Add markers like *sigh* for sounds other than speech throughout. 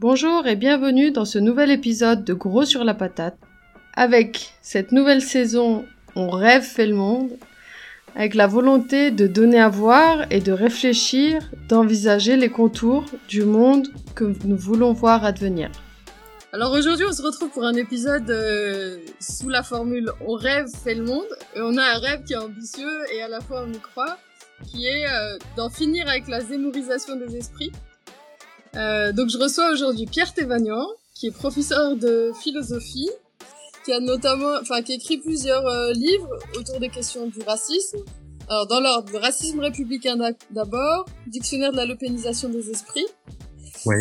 Bonjour et bienvenue dans ce nouvel épisode de Gros sur la patate. Avec cette nouvelle saison, on rêve fait le monde, avec la volonté de donner à voir et de réfléchir, d'envisager les contours du monde que nous voulons voir advenir. Alors aujourd'hui, on se retrouve pour un épisode euh, sous la formule On rêve fait le monde et on a un rêve qui est ambitieux et à la fois on y croit, qui est euh, d'en finir avec la zémorisation des esprits euh, donc je reçois aujourd'hui Pierre Thévagnan, qui est professeur de philosophie, qui a notamment, enfin qui écrit plusieurs euh, livres autour des questions du racisme. Alors dans l'ordre, le racisme républicain d'abord, dictionnaire de la lopénisation des esprits. Oui.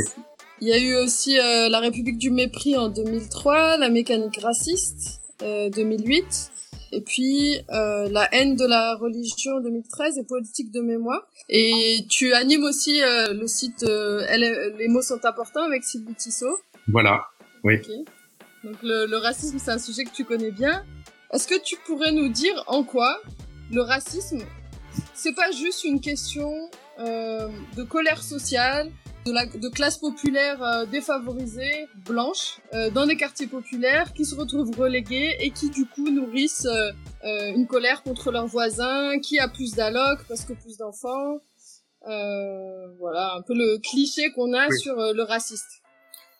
Il y a eu aussi euh, la République du mépris en 2003, la mécanique raciste 2008 et puis euh, La haine de la religion 2013 et Politique de mémoire. Et tu animes aussi euh, le site euh, Les mots sont importants avec Sylvie Tissot. Voilà, oui. Donc le, le racisme, c'est un sujet que tu connais bien. Est-ce que tu pourrais nous dire en quoi le racisme, c'est pas juste une question euh, de colère sociale, de, la, de classes populaires euh, défavorisées, blanches, euh, dans des quartiers populaires, qui se retrouvent relégués et qui du coup nourrissent euh, une colère contre leurs voisins, qui a plus d'allocs parce que plus d'enfants. voilà, un peu le cliché qu'on a sur le raciste.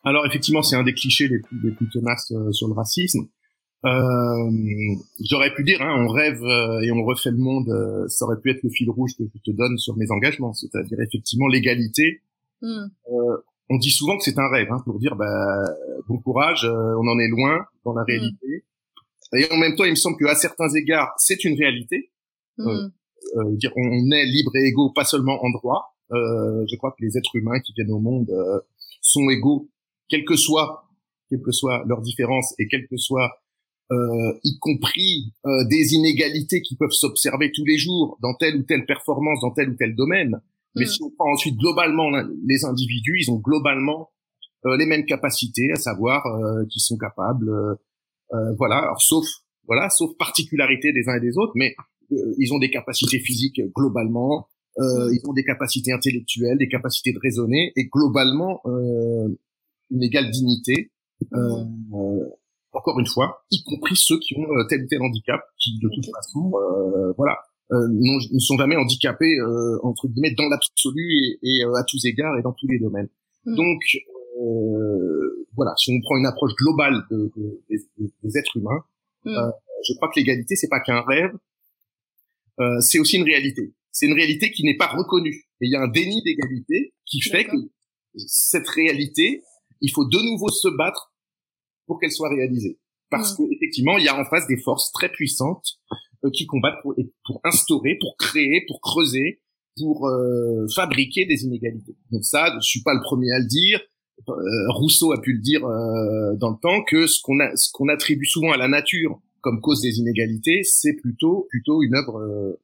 Alors effectivement, c'est un des clichés les plus, les plus tenaces sur le racisme. J'aurais pu dire, hein, on rêve et on refait le monde, ça aurait pu être le fil rouge que je te donne sur mes engagements, c'est-à-dire effectivement l'égalité, Hmm. Euh, on dit souvent que c'est un rêve, hein, pour dire bah, bon courage, euh, on en est loin dans la hmm. réalité. Et en même temps, il me semble qu'à certains égards, c'est une réalité. Hmm. Euh, dire on est libre et égaux, pas seulement en droit. je crois que les êtres humains qui viennent au monde sont égaux, quelles que soient quelles que soient leurs différences et quelles que soient euh, y compris euh, des inégalités qui peuvent s'observer tous les jours dans telle ou telle performance, dans tel ou tel domaine. Mais mm. si on prend ensuite globalement les individus, ils ont globalement euh, les mêmes capacités, à savoir euh, qu'ils sont capables, euh, euh, voilà, alors, sauf voilà, sauf particularité des uns et des autres, mais ils ont des capacités physiques globalement, mm. ils ont des capacités intellectuelles, des capacités de raisonner, et globalement une égale dignité. Mm. encore une fois, y compris ceux qui ont tel ou tel handicap, qui de toute façon, voilà, euh, ne sont jamais handicapés euh, entre guillemets dans l'absolu et, et euh, à tous égards et dans tous les domaines. Mm. Donc voilà, si on prend une approche globale de, de, des, des, êtres humains, mm. je crois que l'égalité c'est pas qu'un rêve, c'est aussi une réalité. C'est une réalité qui n'est pas reconnue. Et il y a un déni d'égalité qui fait que cette réalité, il faut de nouveau se battre pour qu'elle soit réalisée. Parce mm. qu'effectivement, il y a en face des forces très puissantes euh, qui combattent pour, pour instaurer, pour créer, pour creuser, pour euh, fabriquer des inégalités. Donc ça, je suis pas le premier à le dire. Euh, Rousseau a pu le dire dans le temps que ce qu'on a, ce qu'on attribue souvent à la nature comme cause des inégalités, c'est plutôt plutôt une œuvre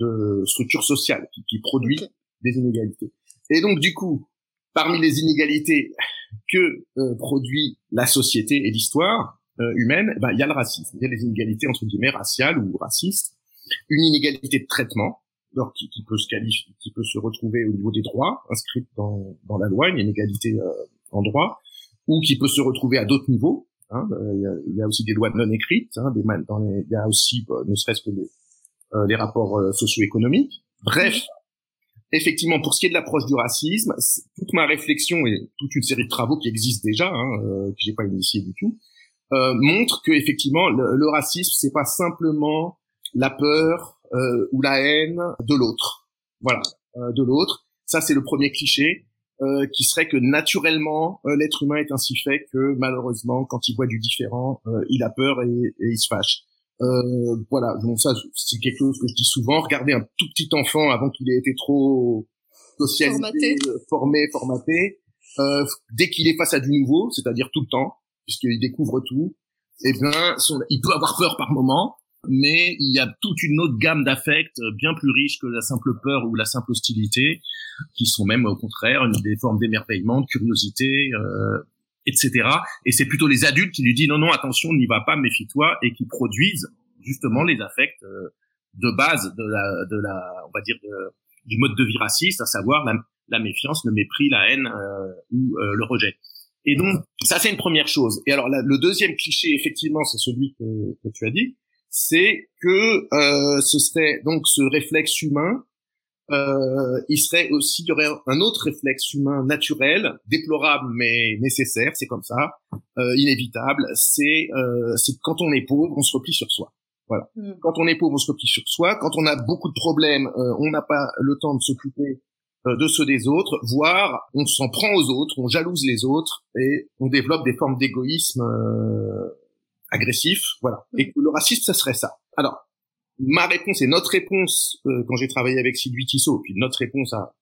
de structure sociale qui, qui produit des inégalités. Et donc du coup, parmi les inégalités que produit la société et l'histoire, euh, humaine, ben, il y a le racisme, il y a les inégalités entre guillemets raciales ou racistes, une inégalité de traitement, alors qui, qui, peut se qualifier, qui peut se retrouver au niveau des droits inscrits dans, dans la loi, une inégalité euh, en droit, ou qui peut se retrouver à d'autres niveaux. Hein, euh, il, y a, il, y a, aussi des lois non écrites, hein, des, il y a aussi, bah, ne serait-ce que les, euh, les rapports socio-économiques. Bref, effectivement, pour ce qui est de l'approche du racisme, toute ma réflexion et toute une série de travaux qui existent déjà, hein, que j'ai pas initié du tout, euh, montre que effectivement le, le racisme c'est pas simplement la peur euh, ou la haine de l'autre. Voilà, euh, de l'autre. Ça c'est le premier cliché. Euh, qui serait que naturellement euh, l'être humain est ainsi fait que malheureusement quand il voit du différent il a peur et, et il se fâche voilà donc ça c'est quelque chose que je dis souvent regardez un tout petit enfant avant qu'il ait été trop socialisé formaté, formé formaté dès qu'il est face à du nouveau c'est-à-dire tout le temps puisqu'il découvre tout, eh bien, il peut avoir peur par moment, mais il y a toute une autre gamme d'affects bien plus riches que la simple peur ou la simple hostilité, qui sont même au contraire des formes d'émerveillement, de curiosité, euh, etc. Et c'est plutôt les adultes qui lui disent non, non, attention, n'y va pas, méfie-toi, et qui produisent justement les affects euh, de base de la, de la, on va dire, du mode de vie raciste, à savoir la, la méfiance, le mépris, la haine ou le rejet. Et donc, ça c'est une première chose. Et alors, le deuxième cliché, effectivement, c'est celui que, que, tu as dit, c'est que euh, ce serait donc ce réflexe humain. Euh, il serait aussi, il y aurait un autre réflexe humain naturel, déplorable mais nécessaire, c'est comme ça, euh, inévitable. C'est, euh, c'est quand on est pauvre, on se replie sur soi. Voilà. Mm. Quand on est pauvre, on se replie sur soi. Quand on a beaucoup de problèmes, euh, on n'a pas le temps de s'occuper de ceux des autres, voire on s'en prend aux autres, on jalouse les autres et on développe des formes d'égoïsme euh, agressif, voilà. Mm. Et que le racisme, ça serait ça. Alors, ma réponse et notre réponse euh, quand j'ai travaillé avec Sylvie Tissot, puis notre réponse à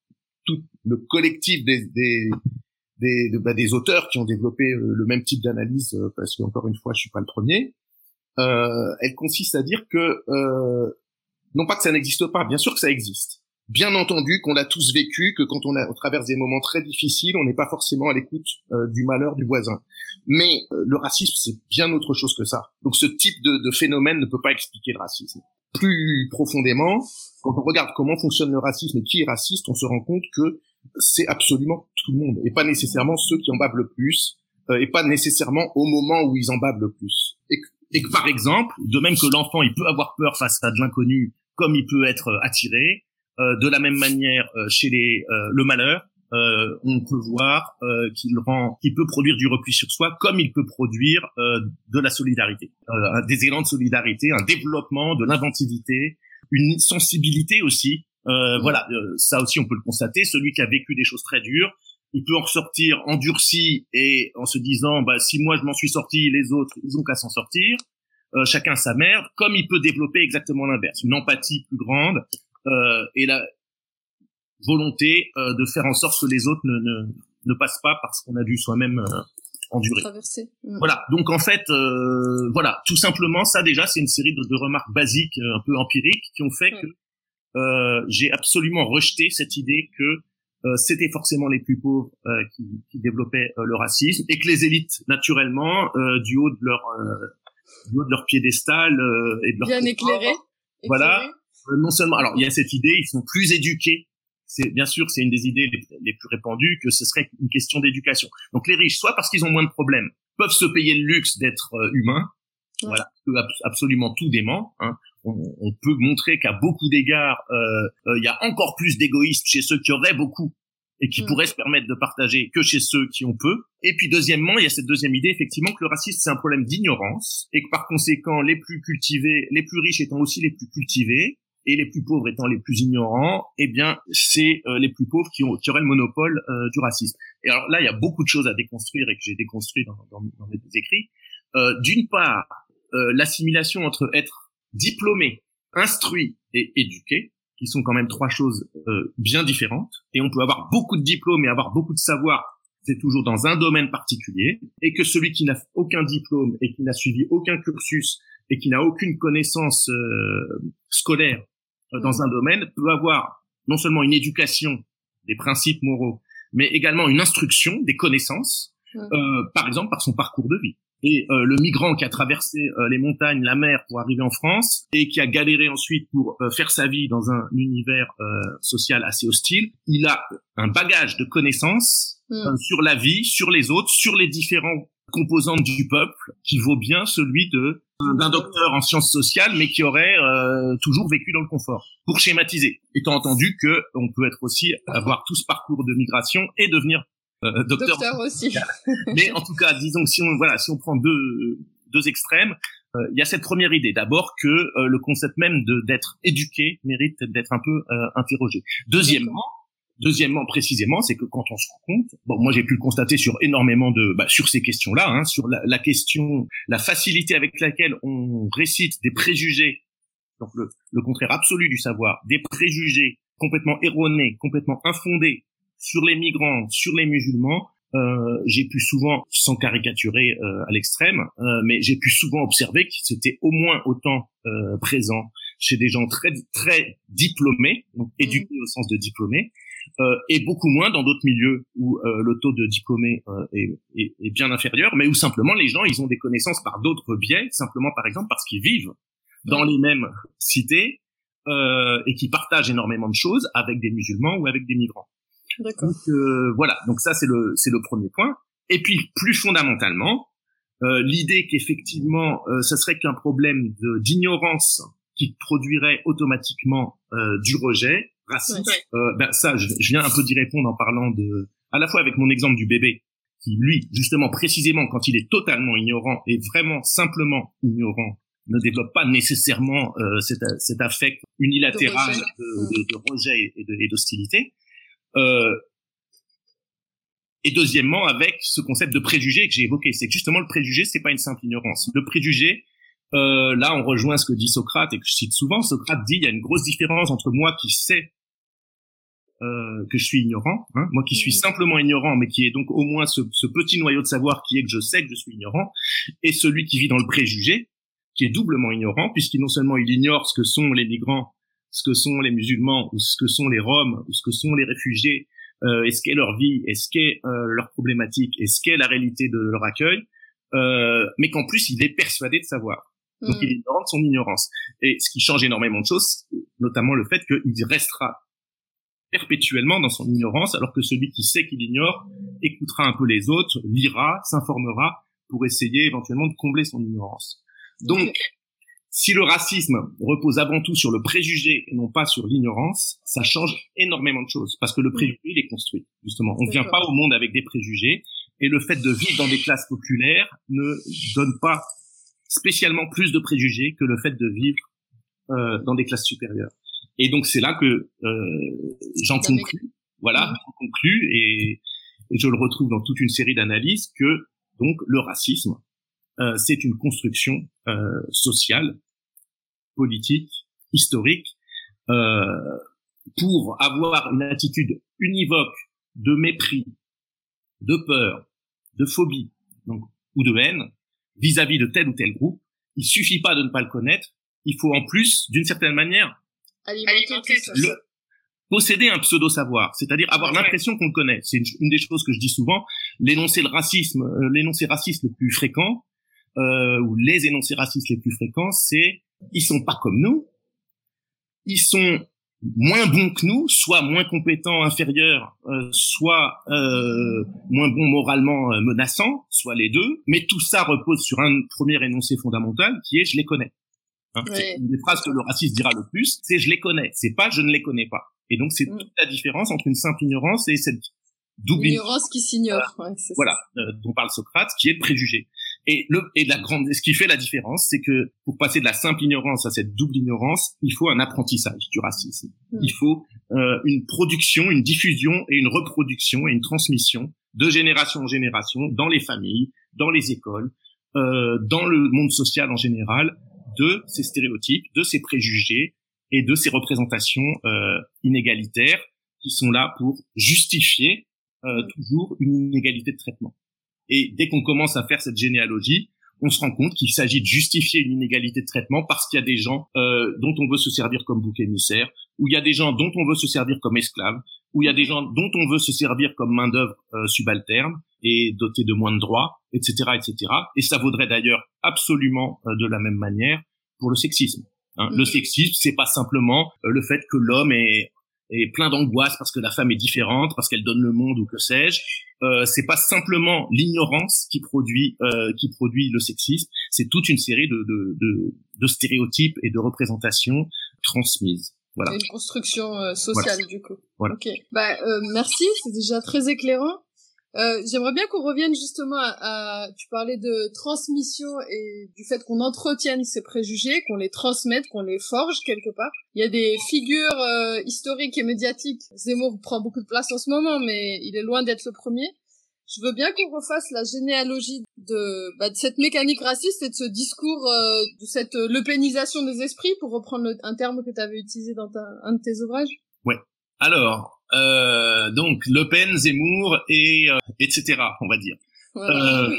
tout le collectif des des des, bah, des auteurs qui ont développé le même type d'analyse, parce qu'encore une fois, je suis pas le premier. elle consiste à dire que non pas que ça n'existe pas, bien sûr que ça existe, Bien entendu qu'on a tous vécu, que quand on, a, on traverse des moments très difficiles, on n'est pas forcément à l'écoute euh, du malheur du voisin. Mais euh, le racisme, c'est bien autre chose que ça. Donc ce type de, de, phénomène ne peut pas expliquer le racisme. Plus profondément, quand on regarde comment fonctionne le racisme et qui est raciste, on se rend compte que c'est absolument tout le monde, et pas nécessairement ceux qui en babent le plus, euh, et pas nécessairement au moment où ils en babent le plus. Et et que par exemple, de même que l'enfant, il peut avoir peur face à de l'inconnu, comme il peut être attiré, de la même manière, euh, chez les, euh, le malheur, on peut voir qu'il rend, qu'il peut produire du repli sur soi, comme il peut produire de la solidarité, des élans de solidarité, un développement de l'inventivité, une sensibilité aussi. Voilà, ça aussi on peut le constater. Celui qui a vécu des choses très dures, il peut en ressortir endurci et en se disant bah si moi je m'en suis sorti les autres ils ont qu'à s'en sortir chacun sa merde comme il peut développer exactement l'inverse une empathie plus grande euh, et la volonté euh, de faire en sorte que les autres ne, ne, ne passent pas parce qu'on a dû soi-même euh, endurer. Mm. Voilà. Donc en fait, euh, voilà, tout simplement, ça déjà, c'est une série de, de, remarques basiques, un peu empiriques, qui ont fait mm. que euh, j'ai absolument rejeté cette idée que euh, c'était forcément les plus pauvres qui, qui, développaient le racisme et que les élites, naturellement, du haut de leur du haut de leur piédestal et de leur bien éclairé, voilà, euh, non seulement, alors il y a cette idée, ils sont plus éduqués. C'est bien sûr, c'est une des idées les, plus répandues que ce serait une question d'éducation. Donc les riches, soit parce qu'ils ont moins de problèmes, peuvent se payer le luxe d'être euh, humains. Voilà, absolument tout dément. Hein. On, on, peut montrer qu'à beaucoup d'égards, euh, euh, il y a encore plus d'égoïsme chez ceux qui auraient beaucoup et qui mm. pourraient se permettre de partager que chez ceux qui ont peu. Et puis deuxièmement, il y a cette deuxième idée effectivement que le racisme c'est un problème d'ignorance et que par conséquent les plus cultivés, les plus riches étant aussi les plus cultivés, et les plus pauvres étant les plus ignorants, eh bien, c'est euh, les plus pauvres qui, ont, qui auraient le monopole euh, du racisme. Et alors là, il y a beaucoup de choses à déconstruire et que j'ai déconstruit dans, dans, dans, mes écrits. Euh, D'une part, euh, l'assimilation entre être diplômé, instruit et éduqué, qui sont quand même trois choses bien différentes. Et on peut avoir beaucoup de diplômes et avoir beaucoup de savoir, c'est toujours dans un domaine particulier, et que celui qui n'a aucun diplôme et qui n'a suivi aucun cursus et qui n'a aucune connaissance scolaire euh, dans un domaine peut avoir non seulement une éducation des principes moraux, mais également une instruction des connaissances, euh, par exemple par son parcours de vie. Et euh, le migrant qui a traversé euh, les montagnes, la mer pour arriver en France et qui a galéré ensuite pour faire sa vie dans un univers social assez hostile, il a un bagage de connaissances sur la vie, sur les autres, sur les différents composantes du peuple qui vaut bien celui de d'un docteur en sciences sociales, mais qui aurait euh, toujours vécu dans le confort. Pour schématiser, étant entendu que on peut être aussi avoir tout ce parcours de migration et devenir euh, docteur, docteur aussi. mais en tout cas, disons que si on voilà, si on prend deux deux extrêmes, euh, il y a cette première idée d'abord que le concept même de d'être éduqué mérite d'être un peu interrogé. Deuxièmement, Deuxièmement, précisément, c'est que quand on se rend compte, bon, moi j'ai pu le constater sur énormément de, bah, sur ces questions-là, hein, sur la, la, question, la facilité avec laquelle on récite des préjugés, donc le, le contraire absolu du savoir, des préjugés complètement erronés, complètement infondés sur les migrants, sur les musulmans, euh, j'ai pu souvent, sans caricaturer euh, à l'extrême, euh, mais j'ai pu souvent observer que c'était au moins autant euh, présent chez des gens très très diplômés, donc mmh. éduqués au sens de diplômés, et beaucoup moins dans d'autres milieux où euh, le taux de diplômés euh, est, est, est, bien inférieur, mais où simplement les gens ils ont des connaissances par d'autres biais, simplement par exemple parce qu'ils vivent dans les mêmes cités euh, et qui partagent énormément de choses avec des musulmans ou avec des migrants. Donc euh, voilà, donc ça c'est le c'est le premier point. Et puis plus fondamentalement, euh, l'idée qu'effectivement euh, ce serait qu'un problème d'ignorance qui produirait automatiquement euh, du rejet raciste. Euh, ben ça, je, je, viens un peu d'y répondre en parlant de, à la fois avec mon exemple du bébé, qui lui, justement, précisément, quand il est totalement ignorant et vraiment simplement ignorant, ne développe pas nécessairement euh, cet, cet affect unilatéral de rejet, de, et d'hostilité. Euh, et deuxièmement, avec ce concept de préjugé que j'ai évoqué, c'est que justement le préjugé, c'est pas une simple ignorance. Le préjugé, euh, là, on rejoint ce que dit Socrate et que je cite souvent. Socrate dit il y a une grosse différence entre moi qui sais euh, que je suis ignorant, hein, moi qui suis mm. simplement ignorant, mais qui est donc au moins ce, ce, petit noyau de savoir qui est que je sais que je suis ignorant, et celui qui vit dans le préjugé, qui est doublement ignorant, puisqu'il non seulement il ignore ce que sont les migrants, ce que sont les musulmans, ou ce que sont les Roms, ou ce que sont les réfugiés, euh, et ce qu'est leur vie, et ce qu'est euh, leur problématique, et ce qu'est la réalité de leur accueil, euh, mais qu'en plus il est persuadé de savoir. Donc il est ignorant de son ignorance. Et ce qui change énormément de choses, notamment le fait qu'il restera perpétuellement dans son ignorance, alors que celui qui sait qu'il ignore écoutera un peu les autres, lira, s'informera pour essayer éventuellement de combler son ignorance. Donc, si le racisme repose avant tout sur le préjugé et non pas sur l'ignorance, ça change énormément de choses parce que le préjugé il est construit. Justement, on ne vient pas au monde avec des préjugés et le fait de vivre dans des classes populaires ne donne pas spécialement plus de préjugés que le fait de vivre euh, dans des classes supérieures. Et donc c'est là que euh, j'en conclus, voilà, mmh. j'en conclus et, et, je le retrouve dans toute une série d'analyses que donc le racisme, euh, c'est une construction euh, sociale, politique, historique, euh, pour avoir une attitude univoque de mépris, de peur, de phobie, donc ou de haine, vis-à-vis de tel ou tel groupe. Il suffit pas de ne pas le connaître. Il faut en plus, d'une certaine manière, posséder un pseudo savoir, c'est-à-dire avoir l'impression qu'on le connaît. C'est une, des choses que je dis souvent. L'énoncé le racisme, euh, l'énoncé raciste le plus fréquent, euh, ou les énoncés racistes les plus fréquents, c'est ils sont pas comme nous, ils sont moins bons que nous, soit moins compétents, inférieurs, euh, soit euh, moins bons moralement euh, menaçants, soit les deux. Mais tout ça repose sur un premier énoncé fondamental qui est je les connais. Hein, Une des phrases que le raciste dira le plus, c'est je les connais. C'est pas je ne les connais pas. Et donc c'est mm. toute la différence entre une simple ignorance et cette double ignorance qui s'ignore. Voilà, dont parle Socrate, qui est de préjugé. Et le et la grande, ce qui fait la différence, c'est que pour passer de la simple ignorance à cette double ignorance, il faut un apprentissage du racisme. Hmm. Il faut euh, une production, une diffusion et une reproduction et une transmission de génération en génération dans les familles, dans les écoles, euh, dans le monde social en général, de ces stéréotypes, de ces préjugés et de ces représentations euh, inégalitaires qui sont là pour justifier euh, toujours une inégalité de traitement. Et dès qu'on commence à faire cette généalogie, on se rend compte qu'il s'agit de justifier une inégalité de traitement parce qu'il y a des gens euh, dont on veut se servir comme bouc émissaire, ou il y a des gens dont on veut se servir comme esclaves, ou il y a des gens dont on veut se servir comme main d'œuvre euh, subalterne et dotés de moins de droits, etc., etc. Et ça vaudrait d'ailleurs absolument euh, de la même manière pour le sexisme. Hein. Le sexisme, c'est pas simplement euh, le fait que l'homme est et plein d'angoisse parce que la femme est différente, parce qu'elle donne le monde ou que sais-je. Euh, c'est pas simplement l'ignorance qui produit euh, qui produit le sexisme, c'est toute une série de, de, de, de, stéréotypes et de représentations transmises. Voilà. Une construction euh, sociale du coup. Voilà. Ok. Bah euh, merci, c'est déjà très éclairant. Euh, j'aimerais bien qu'on revienne justement à, tu parlais de transmission et du fait qu'on entretienne ces préjugés, qu'on les transmette, qu'on les forge quelque part. Il y a des figures euh, historiques et médiatiques. Zemmour prend beaucoup de place en ce moment, mais il est loin d'être le premier. Je veux bien qu'on refasse la généalogie de, bah, de cette mécanique raciste et de ce discours, euh, de cette lepénisation des esprits, pour reprendre un terme que tu avais utilisé dans un de tes ouvrages. Ouais. Alors, euh, donc Le Pen, Zemmour et euh, etc. On va dire. Euh,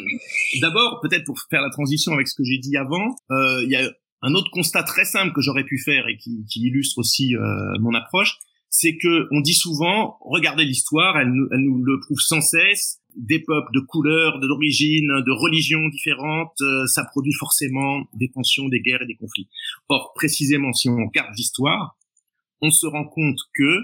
D'abord, peut-être pour faire la transition avec ce que j'ai dit avant, euh, il y a un autre constat très simple que j'aurais pu faire et qui, qui illustre aussi mon approche, c'est que on dit souvent, regardez l'histoire, elle, elle, nous le prouve sans cesse, des peuples de couleurs, d'origine, de religions différentes, ça produit forcément des tensions, des guerres et des conflits. Or, précisément, si on regarde l'histoire, on se rend compte que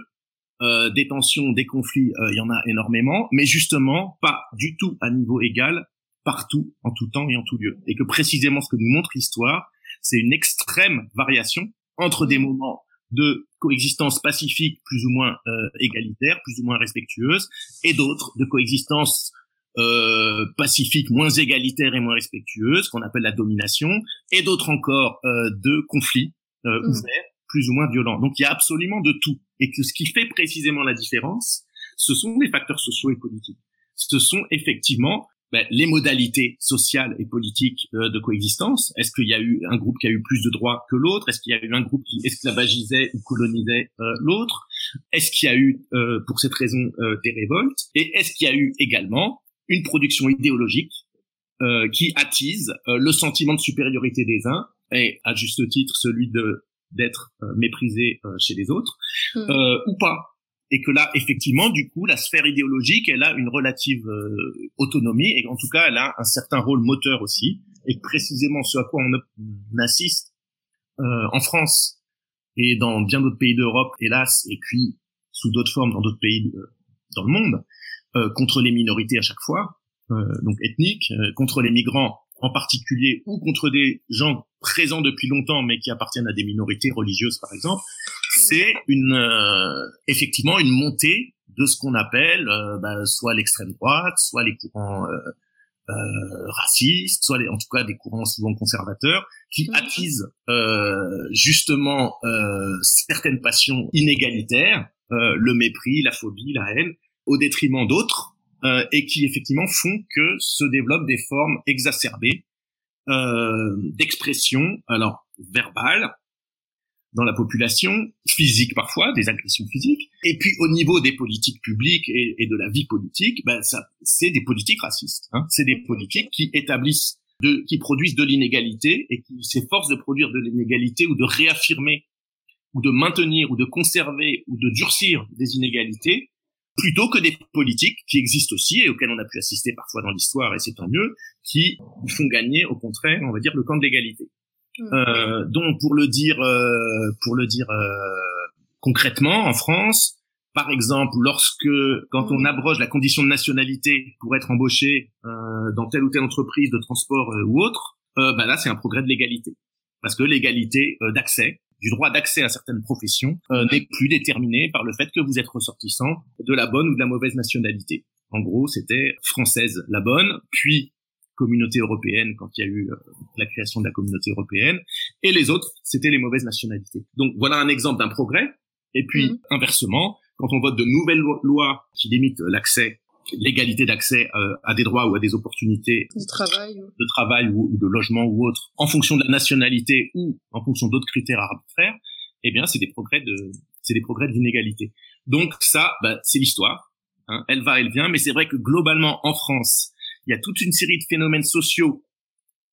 euh, des tensions, des conflits, il y en a énormément, mais justement pas du tout à niveau égal partout, en tout temps et en tout lieu. Et que précisément ce que nous montre l'histoire, c'est une extrême variation entre des moments de coexistence pacifique plus ou moins euh, égalitaire, plus ou moins respectueuse, et d'autres de coexistence euh, pacifique moins égalitaire et moins respectueuse, qu'on appelle la domination, et d'autres encore euh, de conflits euh, mmh. ouverts, plus ou moins violents. Donc il y a absolument de tout. Et que ce qui fait précisément la différence, ce sont les facteurs sociaux et politiques. Ce sont effectivement ben, les modalités sociales et politiques euh, de coexistence. Est-ce qu'il y a eu un groupe qui a eu plus de droits que l'autre? Est-ce qu'il y a eu un groupe qui esclavagisait ou colonisait euh, l'autre? Est-ce qu'il y a eu, euh, pour cette raison, des révoltes? Et est-ce qu'il y a eu également une production idéologique qui attise le sentiment de supériorité des uns et à juste titre celui de d'être méprisé chez les autres mmh. ou pas et que là, effectivement, du coup, la sphère idéologique, elle a une relative euh, autonomie, et en tout cas, elle a un certain rôle moteur aussi, et précisément ce à quoi on, assiste euh, en France et dans bien d'autres pays d'Europe, hélas, et puis sous d'autres formes dans d'autres pays dans le monde, euh, contre les minorités à chaque fois, donc ethniques, contre les migrants en particulier, ou contre des gens présents depuis longtemps mais qui appartiennent à des minorités religieuses, par exemple, c'est une euh, effectivement une montée de ce qu'on appelle euh, bah, soit l'extrême droite, soit les courants euh, racistes, soit les, en tout cas des courants souvent conservateurs, qui mhm. attisent justement certaines passions inégalitaires, le mépris, la phobie, la haine, au détriment d'autres, et qui effectivement font que se développent des formes exacerbées d'expression, alors verbale, dans la population, physique parfois, des agressions physiques, et puis au niveau des politiques publiques et, et de la vie politique, ben ça, c'est des politiques racistes. Hein. C'est des politiques qui établissent, de, qui produisent de l'inégalité et qui s'efforcent de produire de l'inégalité ou de réaffirmer ou de maintenir ou de conserver ou de durcir des inégalités plutôt que des politiques qui existent aussi et auxquelles on a pu assister parfois dans l'histoire et c'est tant mieux qui font gagner au contraire on va dire le camp de l'égalité Mm. Euh, donc pour le dire, euh, pour le dire euh, concrètement, en France, par exemple, lorsque quand on mm. abroge la condition de nationalité pour être embauché dans telle ou telle entreprise de transport ou autre, bah là c'est un progrès de l'égalité, parce que l'égalité d'accès, du droit d'accès à certaines professions, mm. n'est plus déterminée par le fait que vous êtes ressortissant de la bonne ou de la mauvaise nationalité. En gros, c'était française la bonne, puis communauté européenne quand il y a eu euh, la création de la communauté européenne, et les autres, c'était les mauvaises nationalités. Donc voilà un exemple d'un progrès. Et puis, mhm. inversement, quand on vote de nouvelles lois qui limitent l'accès l'égalité d'accès euh, à des droits ou à des opportunités de travail, de travail ou, de logement ou autre, en fonction de la nationalité ou en fonction d'autres critères arbitraires, eh bien, c'est des progrès de, c'est des progrès d'inégalité. Donc ça, bah, c'est l'histoire. Hein. Elle va, elle vient, mais c'est vrai que globalement en France, il y a toute une série de phénomènes sociaux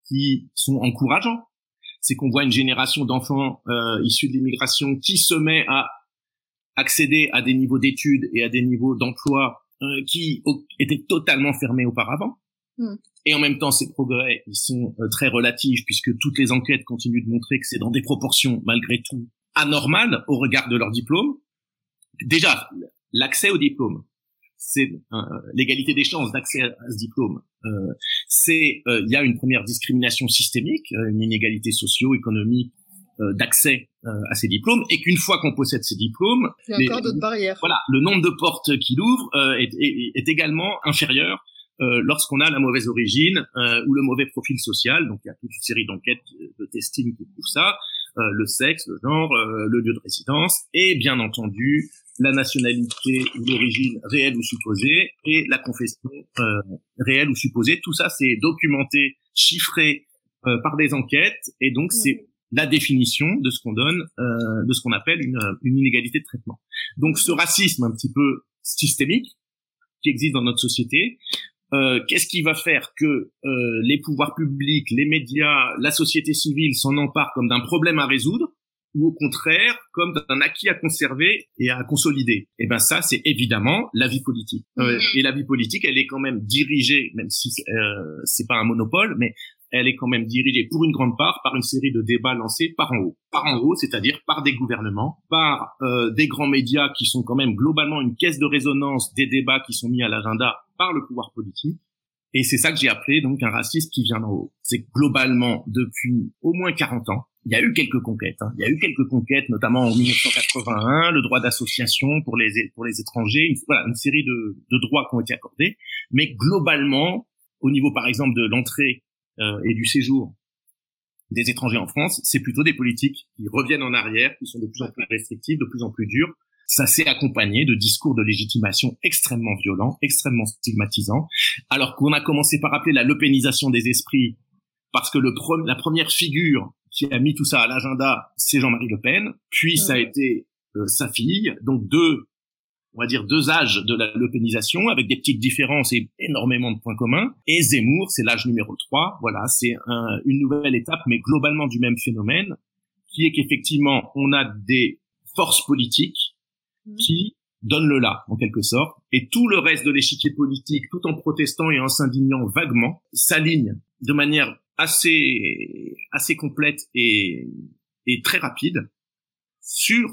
qui sont encourageants. C'est qu'on voit une génération d'enfants euh, issus de l'immigration qui se met à accéder à des niveaux d'études et à des niveaux d'emploi euh, qui étaient totalement fermés auparavant. Hmm. Et en même temps, ces progrès, ils sont euh, très relatifs puisque toutes les enquêtes continuent de montrer que c'est dans des proportions, malgré tout, anormales au regard de leur diplôme. Déjà, l'accès au diplôme c'est euh, l'égalité des chances d'accès à, ce diplôme. Euh, c'est euh, il y a une première discrimination systémique, une inégalité socio-économique d'accès à ces diplômes, et qu'une fois qu'on possède ces diplômes, il y a encore d'autres barrières. Voilà, le nombre de portes qu'il ouvre est, est, est, également inférieur lorsqu'on a la mauvaise origine ou le mauvais profil social. Donc il y a toute une série d'enquêtes de testing qui prouvent ça. le sexe, le genre, le lieu de résidence, et bien entendu la nationalité ou l'origine réelle ou supposée et la confession euh, réelle ou supposée. Tout ça, c'est documenté, chiffré euh, par des enquêtes et donc c'est la définition de ce qu'on donne, euh, de ce qu'on appelle une, une inégalité de traitement. Donc ce racisme un petit peu systémique qui existe dans notre société, euh, qu'est-ce qui va faire que euh, les pouvoirs publics, les médias, la société civile s'en emparent comme d'un problème à résoudre ou au contraire comme d'un acquis à conserver et à consolider? Et eh ben ça, c'est évidemment la vie politique. Euh, et la vie politique, elle est quand même dirigée, même si euh, c'est pas un monopole, mais elle est quand même dirigée pour une grande part par une série de débats lancés par en haut. Par en haut, c'est-à-dire par des gouvernements, par euh, des grands médias qui sont quand même globalement une caisse de résonance des débats qui sont mis à l'agenda par le pouvoir politique. Et c'est ça que j'ai appelé donc un racisme qui vient d'en haut. C'est globalement depuis au moins 40 ans, il y a eu quelques conquêtes. Hein. Il y a eu quelques conquêtes, notamment en 1981, le droit d'association pour les pour les étrangers, une, voilà, une série de, de droits qui ont été accordés. Mais globalement, au niveau par exemple de l'entrée euh, et du séjour des étrangers en France, c'est plutôt des politiques qui reviennent en arrière, qui sont de plus en plus restrictives, de plus en plus dures. Ça s'est accompagné de discours de légitimation extrêmement violents, extrêmement stigmatisants, alors qu'on a commencé par appeler la lepénisation des esprits, parce que le la première figure qui a mis tout ça à l'agenda, c'est Jean-Marie Le Pen, puis ça a été euh, sa fille, donc deux on va dire deux âges de la lepénisation avec des petites différences et énormément de points communs. Et Zemmour, c'est l'âge numéro 3. Voilà, c'est une nouvelle étape, mais globalement du même phénomène, qui est qu'effectivement, on a des forces politiques mmh. qui donnent le là, en quelque sorte, et tout le reste de l'échiquier politique, tout en protestant et en s'indignant vaguement, s'aligne de manière assez assez complète et, et très rapide sur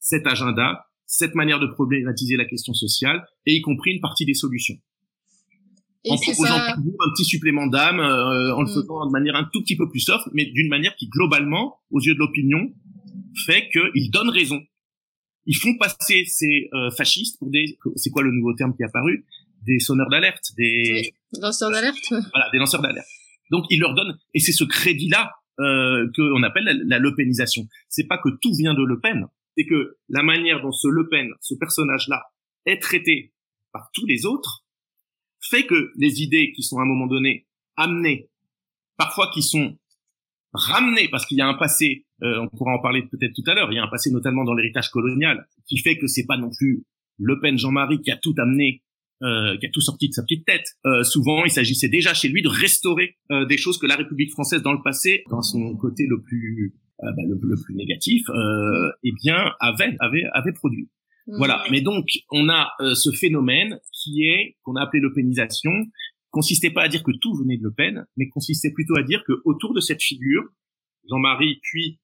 cet agenda cette manière de problématiser la question sociale, et y compris une partie des solutions. en proposant un petit supplément d'âme, euh, en le mm. faisant de manière un tout petit peu plus soft, mais d'une manière qui, globalement, aux yeux de l'opinion, fait qu'ils donnent raison. Ils font passer ces euh, fascistes pour des... C'est quoi le nouveau terme qui est apparu? Des sonneurs d'alerte, des... lanceurs d'alerte. *laughs* Voilà, des lanceurs d'alerte. Donc, ils leur donnent... Et c'est ce crédit-là euh, qu'on appelle la, la lepénisation. C'est pas que tout vient de Le Pen, c'est que la manière dont ce Le Pen, ce personnage-là, est traité par tous les autres, fait que les idées qui sont à un moment donné amenées, parfois qui sont ramenées, parce qu'il y a un passé, euh, on pourra en parler peut-être tout à l'heure, il y a un passé notamment dans l'héritage colonial, qui fait que c'est pas non plus Le Pen Jean-Marie qui a tout amené, euh, qui a tout sorti de sa petite tête. Euh, souvent, il s'agissait déjà chez lui de restaurer des choses que la République française dans le passé, dans son côté le plus euh, bah, le, plus négatif, euh, eh bien avait avait avait produit. Mmh. Voilà. Mais donc on a euh, ce phénomène qui est qu'on a appelé l'eupénisation, consistait pas à dire que tout venait de Le Pen, mais consistait plutôt à dire que autour de cette figure, Jean-Marie puis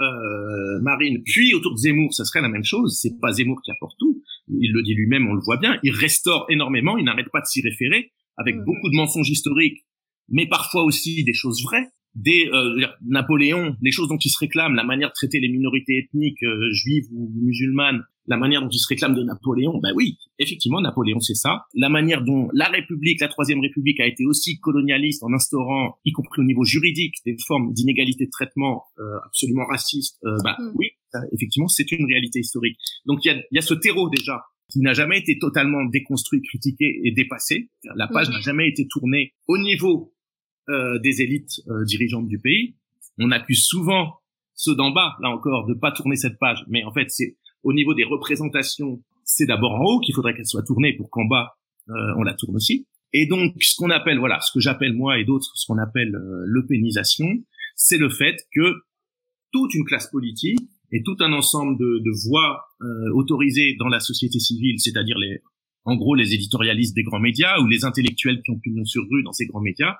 euh, Marine, puis autour de Zemmour, ça serait la même chose. C'est pas Zemmour qui apporte tout. Il le dit lui-même, on le voit bien. Il restaure énormément. Il n'arrête pas de s'y référer avec mmh. beaucoup de mensonges historiques, mais parfois aussi des choses vraies des euh, Napoléon, les choses dont il se réclame, la manière de traiter les minorités ethniques euh, juives ou musulmanes, la manière dont il se réclame de Napoléon, ben oui, effectivement, Napoléon, c'est ça. La manière dont la République, la Troisième République, a été aussi colonialiste en instaurant, y compris au niveau juridique, des formes d'inégalité de traitement euh, absolument racistes, ben oui, effectivement, c'est une réalité historique. Donc il y a, y a ce terreau déjà qui n'a jamais été totalement déconstruit, critiqué et dépassé. La page n'a jamais été tournée au niveau euh, des élites euh, dirigeantes du pays. On accuse souvent ceux d'en bas, là encore, de pas tourner cette page. Mais en fait, c'est au niveau des représentations, c'est d'abord en haut qu'il faudrait qu'elle soit tournée pour qu'en bas, euh, on la tourne aussi. Et donc, ce qu'on appelle, voilà, ce que j'appelle moi et d'autres, ce qu'on appelle l'eupénisation, c'est le fait que toute une classe politique et tout un ensemble de, de voix autorisées dans la société civile, c'est-à-dire les, en gros, les éditorialistes des grands médias ou les intellectuels qui ont pignon sur rue dans ces grands médias,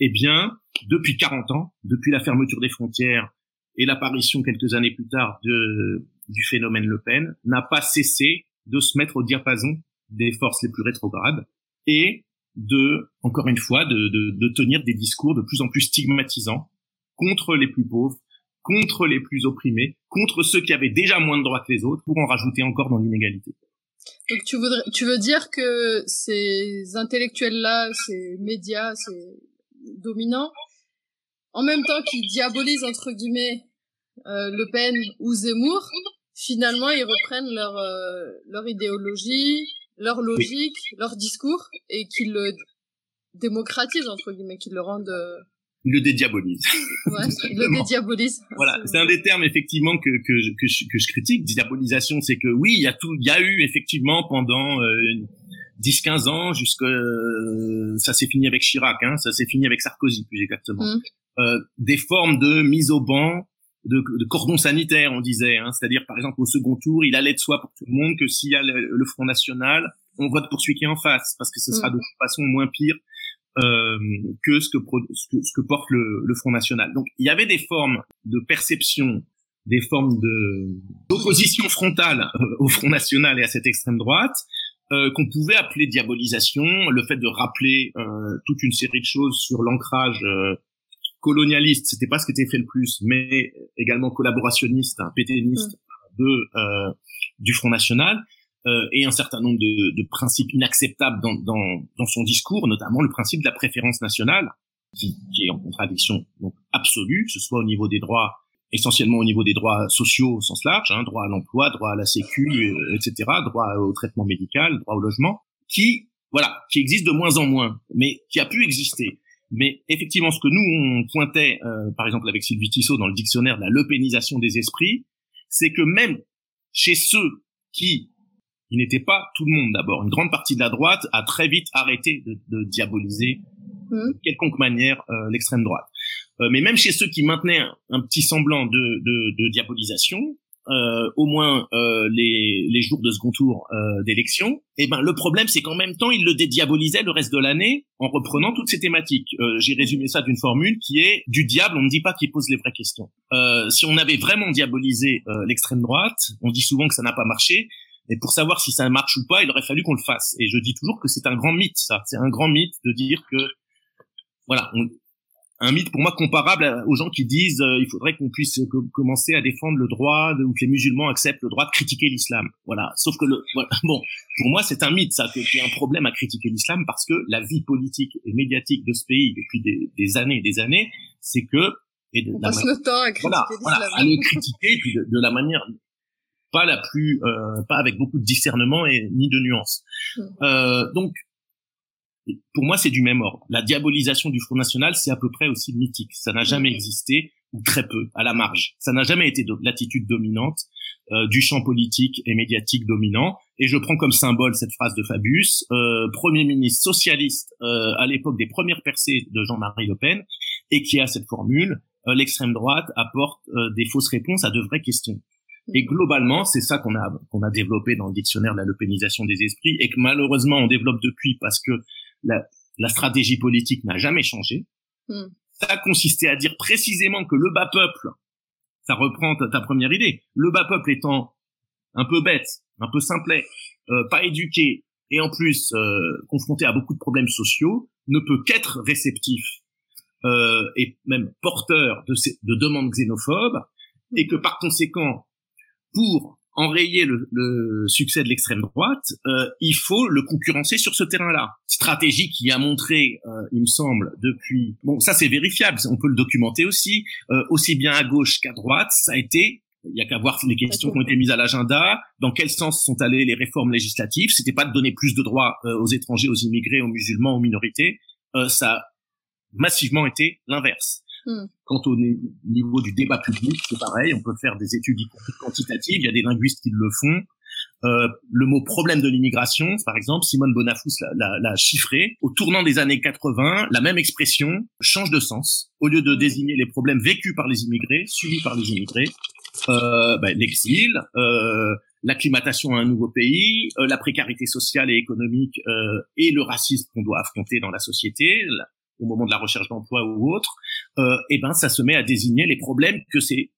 eh bien, depuis 40 ans, depuis la fermeture des frontières et l'apparition quelques années plus tard de, du phénomène Le Pen, n'a pas cessé de se mettre au diapason des forces les plus rétrogrades et de, encore une fois, de, de, de tenir des discours de plus en plus stigmatisants contre les plus pauvres, contre les plus opprimés, contre ceux qui avaient déjà moins de droits que les autres, pour en rajouter encore dans l'inégalité. Donc tu voudrais, tu veux dire que ces intellectuels-là, ces médias, ces dominant, en même temps qu'ils diabolisent entre guillemets euh, Le Pen ou Zemmour, finalement ils reprennent leur euh, leur idéologie, leur logique, leur discours et qu'ils le démocratisent entre guillemets, qu'ils le rendent euh, ils le dédiabolisent. *laughs* Ouais, ils le dédiabolisent. Voilà, c'est un des termes effectivement que que que je, que je critique. Diabolisation, c'est que oui, il y a tout, il y a eu effectivement pendant 10-15 ans jusque euh, ça s'est fini avec Chirac, hein, ça s'est fini avec Sarkozy plus exactement. Mm. Euh, des formes de mise au banc, de, de cordon sanitaire, on disait, hein, c'est-à-dire par exemple au second tour, il allait de soi pour tout le monde que s'il y a le, Front National, on vote pour celui qui est en face parce que ce sera mm. de toute façon moins pire. euh, que, ce que, ce que, porte le, le, Front National. Donc il y avait des formes de perception, des formes de d'opposition frontale euh, au Front National et à cette extrême droite, euh, qu'on pouvait appeler diabolisation, le fait de rappeler euh, toute une série de choses sur l'ancrage euh, colonialiste, c'était pas ce qui était fait le plus, mais également collaborationniste, hein, pétainiste mm. de du Front National. Euh, et un certain nombre de, de principes inacceptables dans, dans, dans, son discours, notamment le principe de la préférence nationale, qui, qui, est en contradiction donc absolue, que ce soit au niveau des droits, essentiellement au niveau des droits sociaux au sens large, hein, droit à l'emploi, droit à la sécu, euh, etc., droit au traitement médical, droit au logement, qui voilà, qui existe de moins en moins, mais qui a pu exister. Mais effectivement, ce que nous on pointait, euh, par exemple avec Sylvie Tissot dans le dictionnaire de la lepénisation des esprits, c'est que même chez ceux qui il n'était pas tout le monde d'abord. Une grande partie de la droite a très vite arrêté de, de diaboliser mmh. de quelconque manière euh, l'extrême droite. Euh, mais même chez ceux qui maintenaient un, petit semblant de, de, de diabolisation, euh, au moins euh, les, les, jours de second tour euh, d'élection, et eh ben le problème c'est qu'en même temps ils le dédiabolisaient le reste de l'année en reprenant toutes ces thématiques. J'ai résumé ça d'une formule qui est du diable, on ne dit pas qu'il pose les vraies questions. si on avait vraiment diabolisé l'extrême droite, on dit souvent que ça n'a pas marché, et pour savoir si ça marche ou pas, il aurait fallu qu'on le fasse. Et je dis toujours que c'est un grand mythe, ça. C'est un grand mythe de dire que, voilà, un mythe pour moi comparable aux gens qui disent euh, il faudrait qu'on puisse commencer à défendre le droit ou que les musulmans acceptent le droit de critiquer l'islam. Voilà. Sauf que le, *laughs* bon, pour moi c'est un mythe, ça, qu'il y a un problème à critiquer l'islam parce que la vie politique et médiatique de ce pays depuis des, années et des années, c'est que et de On passe le temps à critiquer voilà, voilà, à le critiquer puis de, de la manière pas la plus, euh, pas avec beaucoup de discernement et ni de nuance. Hmm. Euh, pour moi, c'est du même ordre. La diabolisation du Front National, c'est à peu près aussi mythique. Ça n'a jamais existé ou très peu, à la marge. Ça n'a jamais été l'attitude dominante euh, du champ politique et médiatique dominant. Et je prends comme symbole cette phrase de Fabius, euh, Premier ministre socialiste euh, à l'époque des premières percées de Jean-Marie Le Pen, et qui a cette formule, euh, l'extrême droite apporte euh, des fausses réponses à de vraies questions. Et globalement, c'est ça qu'on a qu'on a développé dans le dictionnaire de la lopénisation des esprits et que malheureusement on développe depuis parce que la, la stratégie politique n'a jamais changé. Hmm. Ça consistait à dire précisément que le bas peuple, ça reprend ta, première idée, le bas peuple étant un peu bête, un peu simplet, euh, pas éduqué et en plus euh, confronté à beaucoup de problèmes sociaux, ne peut qu'être réceptif euh, et même porteur de, ces, de demandes xénophobes et que par conséquent pour enrayer le, le succès de l'extrême droite, euh, il faut le concurrencer sur ce terrain-là. Stratégie qui a montré, euh, il me semble, depuis... Bon, ça c'est vérifiable, on peut le documenter aussi, euh, aussi bien à gauche qu'à droite, ça a été... Il y a qu'à voir les questions qui ont été mises à l'agenda, dans quel sens sont allées les réformes législatives. C'était pas de donner plus de droits euh, aux étrangers, aux immigrés, aux musulmans, aux minorités. Euh, ça a massivement été l'inverse. Hmm. Quant au niveau du débat public, c'est pareil, on peut faire des études quantitatives, il y a des linguistes qui le font. Euh, le mot problème de l'immigration, par exemple, Simone Bonafous l'a chiffré. Au tournant des années 80, la même expression change de sens. Au lieu de désigner les problèmes vécus par les immigrés, subis par les immigrés, euh, ben, l'exil, euh, l'acclimatation à un nouveau pays, euh, la précarité sociale et économique euh, et le racisme qu'on doit affronter dans la société, au moment de la recherche d'emploi ou autre, euh, et eh ben ça se met à désigner les problèmes que ces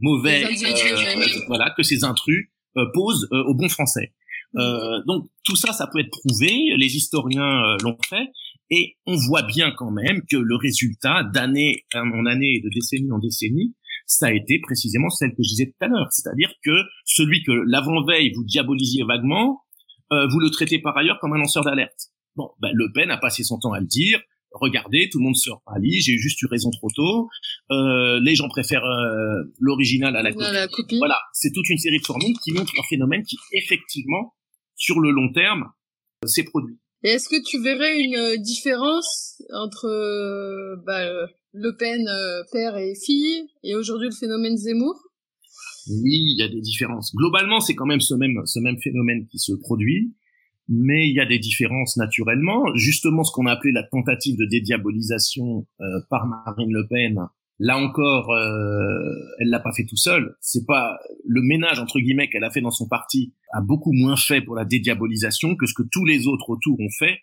mauvais, euh, voilà, que ces intrus euh, posent euh, aux bons Français. Euh, donc tout ça, ça peut être prouvé, les historiens l'ont fait, et on voit bien quand même que le résultat d'année en année et de décennie en décennie, ça a été précisément celle que je disais tout à l'heure, c'est-à-dire que celui que l'avant-veille vous diabolisiez vaguement, vous le traitez par ailleurs comme un lanceur d'alerte. Bon, ben, Le Pen a passé son temps à le dire, regardez, tout le monde se rallie, j'ai juste eu raison trop tôt, euh, les gens préfèrent euh, l'original à la copie. Voilà, c'est toute une série de formules qui montrent un phénomène qui, effectivement, sur le long terme, s'est produit. Et est-ce que tu verrais une euh, différence entre bah, Le Pen père et fille et aujourd'hui le phénomène Zemmour? Oui, il y a des différences. Globalement, c'est quand même ce même ce même phénomène qui se produit mais il y a des différences naturellement. Justement, ce qu'on a appelé la tentative de dédiabolisation euh, par Marine Le Pen, là encore, euh, elle l'a pas fait tout seul. C'est pas le ménage entre guillemets qu'elle a fait dans son parti a beaucoup moins fait pour la dédiabolisation que ce que tous les autres autour ont fait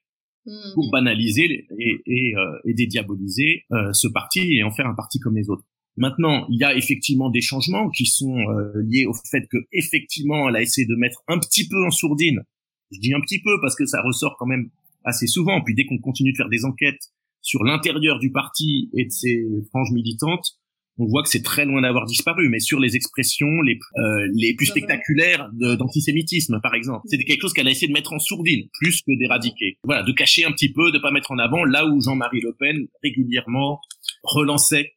hmm. pour banaliser et, et, euh, et dédiaboliser euh, ce parti et en faire un parti comme les autres. Maintenant, il y a effectivement des changements qui sont euh, liés au fait que effectivement, elle a essayé de mettre un petit peu en sourdine. Je dis un petit peu parce que ça ressort quand même assez souvent. Puis dès qu'on continue de faire des enquêtes sur l'intérieur du parti et de ses franges militantes, on voit que c'est très loin d'avoir disparu, mais sur les expressions les, euh, les plus spectaculaires d'antisémitisme, par exemple. C'était quelque chose qu'elle a essayé de mettre en sourdine, plus que d'éradiquer. Voilà, de cacher un petit peu, de pas mettre en avant, là où Jean-Marie Le Pen régulièrement relançait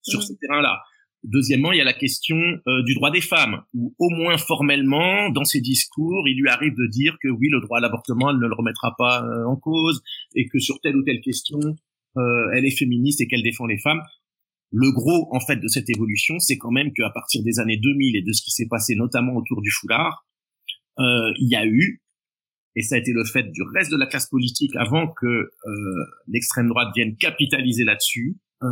sur ce terrain-là. Deuxièmement, il y a la question euh, du droit des femmes, où au moins formellement, dans ses discours, il lui arrive de dire que oui, le droit à l'avortement, elle ne le remettra pas euh, en cause, et que sur telle ou telle question, euh, elle est féministe et qu'elle défend les femmes. Le gros, en fait, de cette évolution, c'est quand même qu'à partir des années 2000 et de ce qui s'est passé notamment autour du foulard, euh, il y a eu, et ça a été le fait du reste de la classe politique avant que euh, l'extrême droite vienne capitaliser là-dessus, euh,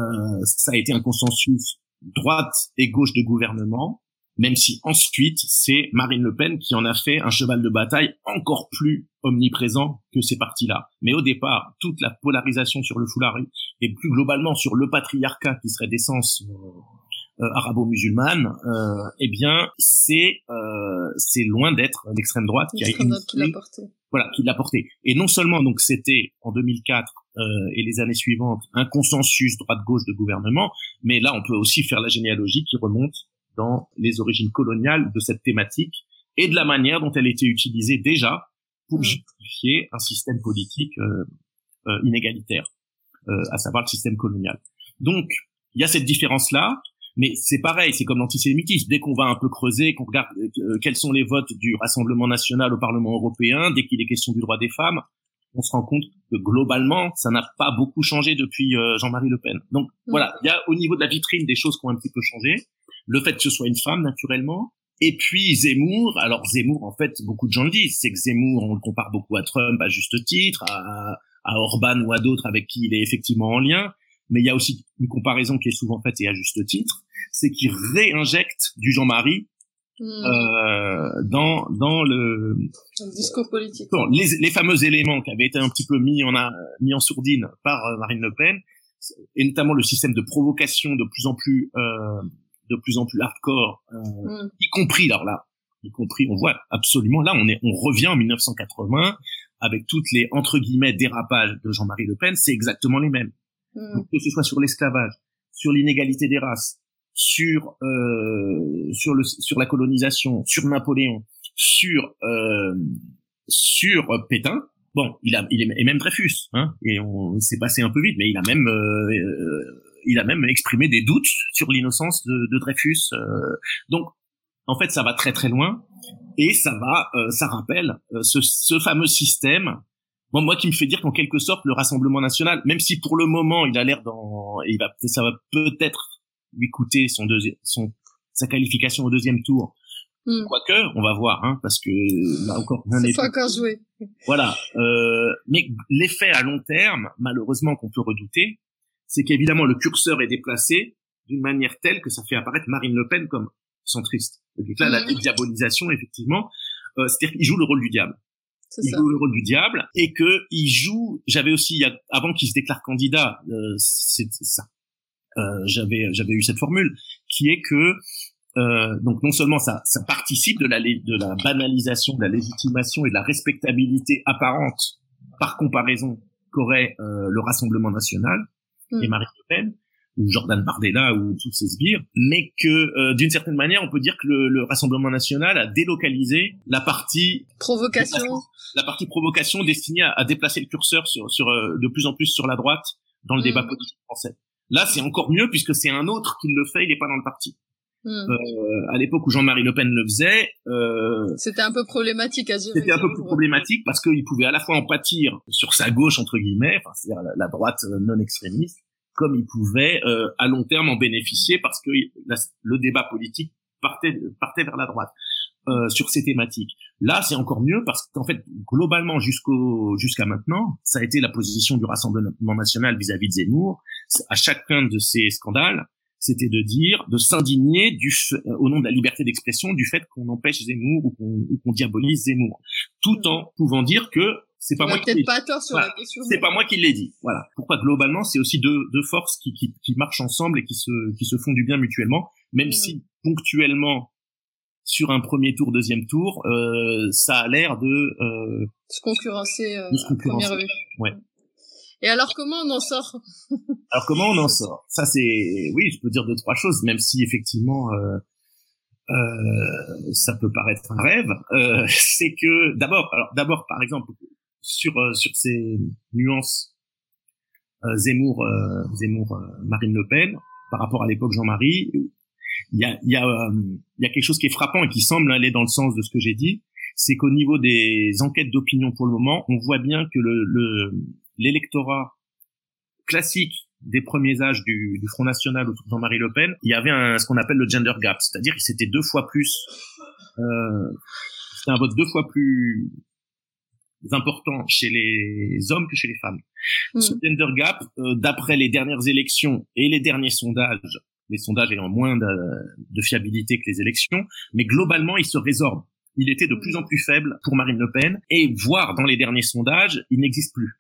ça a été un consensus droite et gauche de gouvernement, même si ensuite c'est Marine Le Pen qui en a fait un cheval de bataille encore plus omniprésent que ces partis-là. Mais au départ, toute la polarisation sur le foulard et plus globalement sur le patriarcat qui serait d'essence euh, arabo-musulmane, euh, eh bien c'est euh, c'est loin d'être l'extrême droite qui a l'a porté. Voilà, qui l'a porté. Et non seulement donc c'était en 2004 euh, et les années suivantes un consensus droite-gauche de gouvernement, mais là on peut aussi faire la généalogie qui remonte dans les origines coloniales de cette thématique et de la manière dont elle était utilisée déjà pour mm. justifier un système politique euh, euh, inégalitaire, euh, à savoir le système colonial. Donc, il y a cette différence-là, mais c'est pareil, c'est comme l'antisémitisme. Dès qu'on va un peu creuser, qu'on regarde quels sont les votes du Rassemblement national au Parlement européen, dès qu'il est question du droit des femmes, on se rend compte que globalement, ça n'a pas beaucoup changé depuis Jean-Marie Le Pen. Donc mm. voilà, il y a au niveau de la vitrine des choses qui ont un petit peu changé le fait que ce soit une femme naturellement, et puis Zemmour, alors Zemmour, en fait, beaucoup de gens le disent, c'est que Zemmour, on le compare beaucoup à Trump à juste titre, à, à Orban ou à d'autres avec qui il est effectivement en lien, mais il y a aussi une comparaison qui est souvent faite et à juste titre, c'est qu'il réinjecte du Jean-Marie hmm. euh, dans dans le, discours politique. les, les fameux éléments qui avaient été un petit peu mis en a, mis en sourdine par euh, Marine Le Pen, et notamment le système de provocation de plus en plus euh, de plus en plus hardcore, euh, mm. y compris alors là, y compris, on voit absolument là, on est, on revient en 1980 avec toutes les entre guillemets dérapages de Jean-Marie Le Pen, c'est exactement les mêmes. Mm. que ce soit sur l'esclavage, sur l'inégalité des races, sur euh, sur le sur la colonisation, sur Napoléon, sur euh, sur Pétain. Bon, il a il est même Dreyfus, hein, et on s'est passé un peu vite, mais il a même euh, euh il a même exprimé des doutes sur l'innocence de, de, Dreyfus. Euh. donc, en fait, ça va très très loin et ça va, euh, ça rappelle ce, ce, fameux système. Bon, moi, qui me fait dire qu'en quelque sorte, le Rassemblement national, même si pour le moment, il a l'air dans, il va, ça va peut-être lui coûter son deuxième, son sa qualification au deuxième tour. Hmm. Quoique, on va voir, hein, parce que là encore, rien n'est encore joué. Voilà, euh, mais l'effet à long terme, malheureusement, qu'on peut redouter, c'est qu'évidemment le curseur est déplacé d'une manière telle que ça fait apparaître Marine Le Pen comme centriste. Donc là, la mhm. diabolisation, effectivement, euh, c'est-à-dire qu'il joue le rôle du diable. Il joue le rôle du diable et que il joue. J'avais aussi, avant qu'il se déclare candidat, euh, c'est ça. Euh, j'avais j'avais eu cette formule qui est que euh, donc non seulement ça, ça participe de la de la banalisation, de la légitimation et de la respectabilité apparente par comparaison qu'aurait euh, le Rassemblement national, et mm. Marine Le Pen ou Jordan Bardella ou tous ces sbires, mais que euh, d'une certaine manière, on peut dire que le, le, Rassemblement national a délocalisé la partie provocation, la partie provocation destinée à, à déplacer le curseur sur, sur euh, de plus en plus sur la droite dans le mm. débat politique français. Là, c'est encore mieux puisque c'est un autre qui le fait, il n'est pas dans le parti. Mm. Euh, à l'époque où Jean-Marie Le Pen le faisait, euh, c'était un peu problématique à gérer. C'était un peu plus problématique parce qu'il pouvait à la fois en pâtir sur sa gauche entre guillemets, enfin c'est-à-dire la, la, droite non extrémiste, comme il pouvait euh, à long terme en bénéficier parce que le débat politique partait partait vers la droite euh, sur ces thématiques. Là, c'est encore mieux parce qu'en fait, globalement, jusqu'au jusqu'à maintenant, ça a été la position du Rassemblement national vis-à-vis de Zemmour. À chacun de ces scandales, c'était de dire, de s'indigner du au nom de la liberté d'expression du fait qu'on empêche Zemmour ou qu'on diabolise Zemmour, tout en pouvant dire que c'est pas moi qui pas tort sur la question. C'est pas moi qui l'ai dit. Voilà. Pourquoi globalement, c'est aussi deux, deux forces qui, qui, qui marchent ensemble et qui se, qui se font du bien mutuellement, même mm. si ponctuellement sur un premier tour, deuxième tour, euh, ça a l'air de euh, se concurrencer, euh, se première vue. Ouais. Et alors comment on en sort? Alors comment on en *laughs* sort? Ça c'est oui, je peux dire deux trois choses, même si effectivement euh, euh, ça peut paraître un rêve. Euh, *laughs* c'est que d'abord, alors d'abord par exemple sur euh, sur ces nuances euh, Zemmour Zemmour Marine Le Pen par rapport à l'époque Jean-Marie, il y a il y a il y a quelque chose qui est frappant et qui semble aller dans le sens de ce que j'ai dit, c'est qu'au niveau des enquêtes d'opinion pour le moment, on voit bien que le l'électorat classique des premiers âges du, du Front National autour de Jean-Marie Le Pen, il y avait un, ce qu'on appelle le gender gap, c'est-à-dire que c'était deux fois plus, euh, c'était un vote deux fois plus important chez les hommes que chez les femmes. Hmm. Ce gender gap, euh, d'après les dernières élections et les derniers sondages, les sondages ayant moins de, de, fiabilité que les élections, mais globalement, il se résorbe. Il était de plus en plus faible pour Marine Le Pen, et voire dans les derniers sondages, il n'existe plus.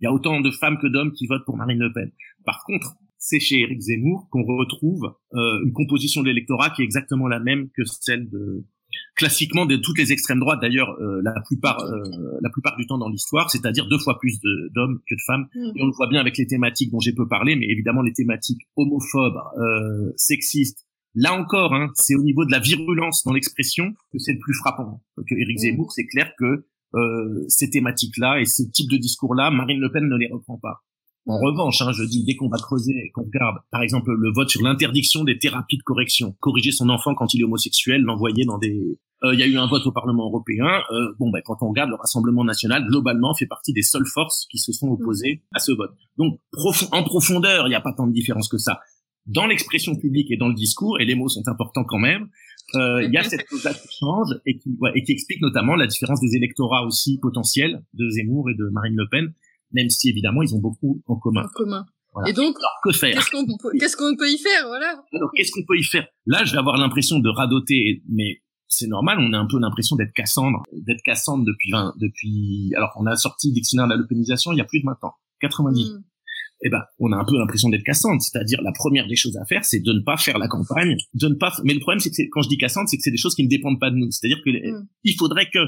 Il y a autant de femmes que d'hommes qui votent pour Marine Le Pen. Par contre, c'est chez Éric Zemmour qu'on retrouve euh, une composition de l'électorat qui est exactement la même que celle de classiquement de toutes les extrêmes droites d'ailleurs euh, la plupart euh, la plupart du temps dans l'histoire c'est-à-dire deux fois plus d'hommes que de femmes mm. et on le voit bien avec les thématiques dont j'ai peu parlé mais évidemment les thématiques homophobes sexistes là encore hein, c'est au niveau de la virulence dans l'expression que c'est le plus frappant que Éric mm. Zemmour c'est clair que euh, ces thématiques-là et ce type de discours-là, Marine Le Pen ne les reprend pas. En revanche, hein, je dis, dès qu'on va creuser et qu'on regarde, par exemple, le vote sur l'interdiction des thérapies de correction, corriger son enfant quand il est homosexuel, l'envoyer dans des... Euh, il y a eu un vote au Parlement européen. Euh, bon, ben, quand on regarde, le Rassemblement national, globalement, fait partie des seules forces qui se sont opposées à ce vote. Donc, en profondeur, il n'y a pas tant de différence que ça. Dans l'expression publique et dans le discours, et les mots sont importants quand même, euh, il y a cette chose-là qui change et qui, ouais, et qui explique notamment la différence des électorats aussi potentiels de Zemmour et de Marine Le Pen, même si évidemment ils ont beaucoup en commun. En commun. Et donc, que faire Qu'est-ce qu'on peut y faire Voilà. Alors, qu'est-ce qu'on peut y faire? Là, je vais avoir l'impression de radoter, mais c'est normal. On a un peu l'impression d'être Cassandre, d'être Cassandre depuis 20, depuis. Alors, on a sorti le dictionnaire de la localisation il y a plus de 20 ans, 90 eh ben, on a un peu l'impression d'être cassante. C'est-à-dire, la première des choses à faire, c'est de ne pas faire la campagne, de ne pas. Mais le problème, c'est que quand je dis cassante, c'est que c'est des choses qui ne dépendent pas de nous. C'est-à-dire que mm. il faudrait que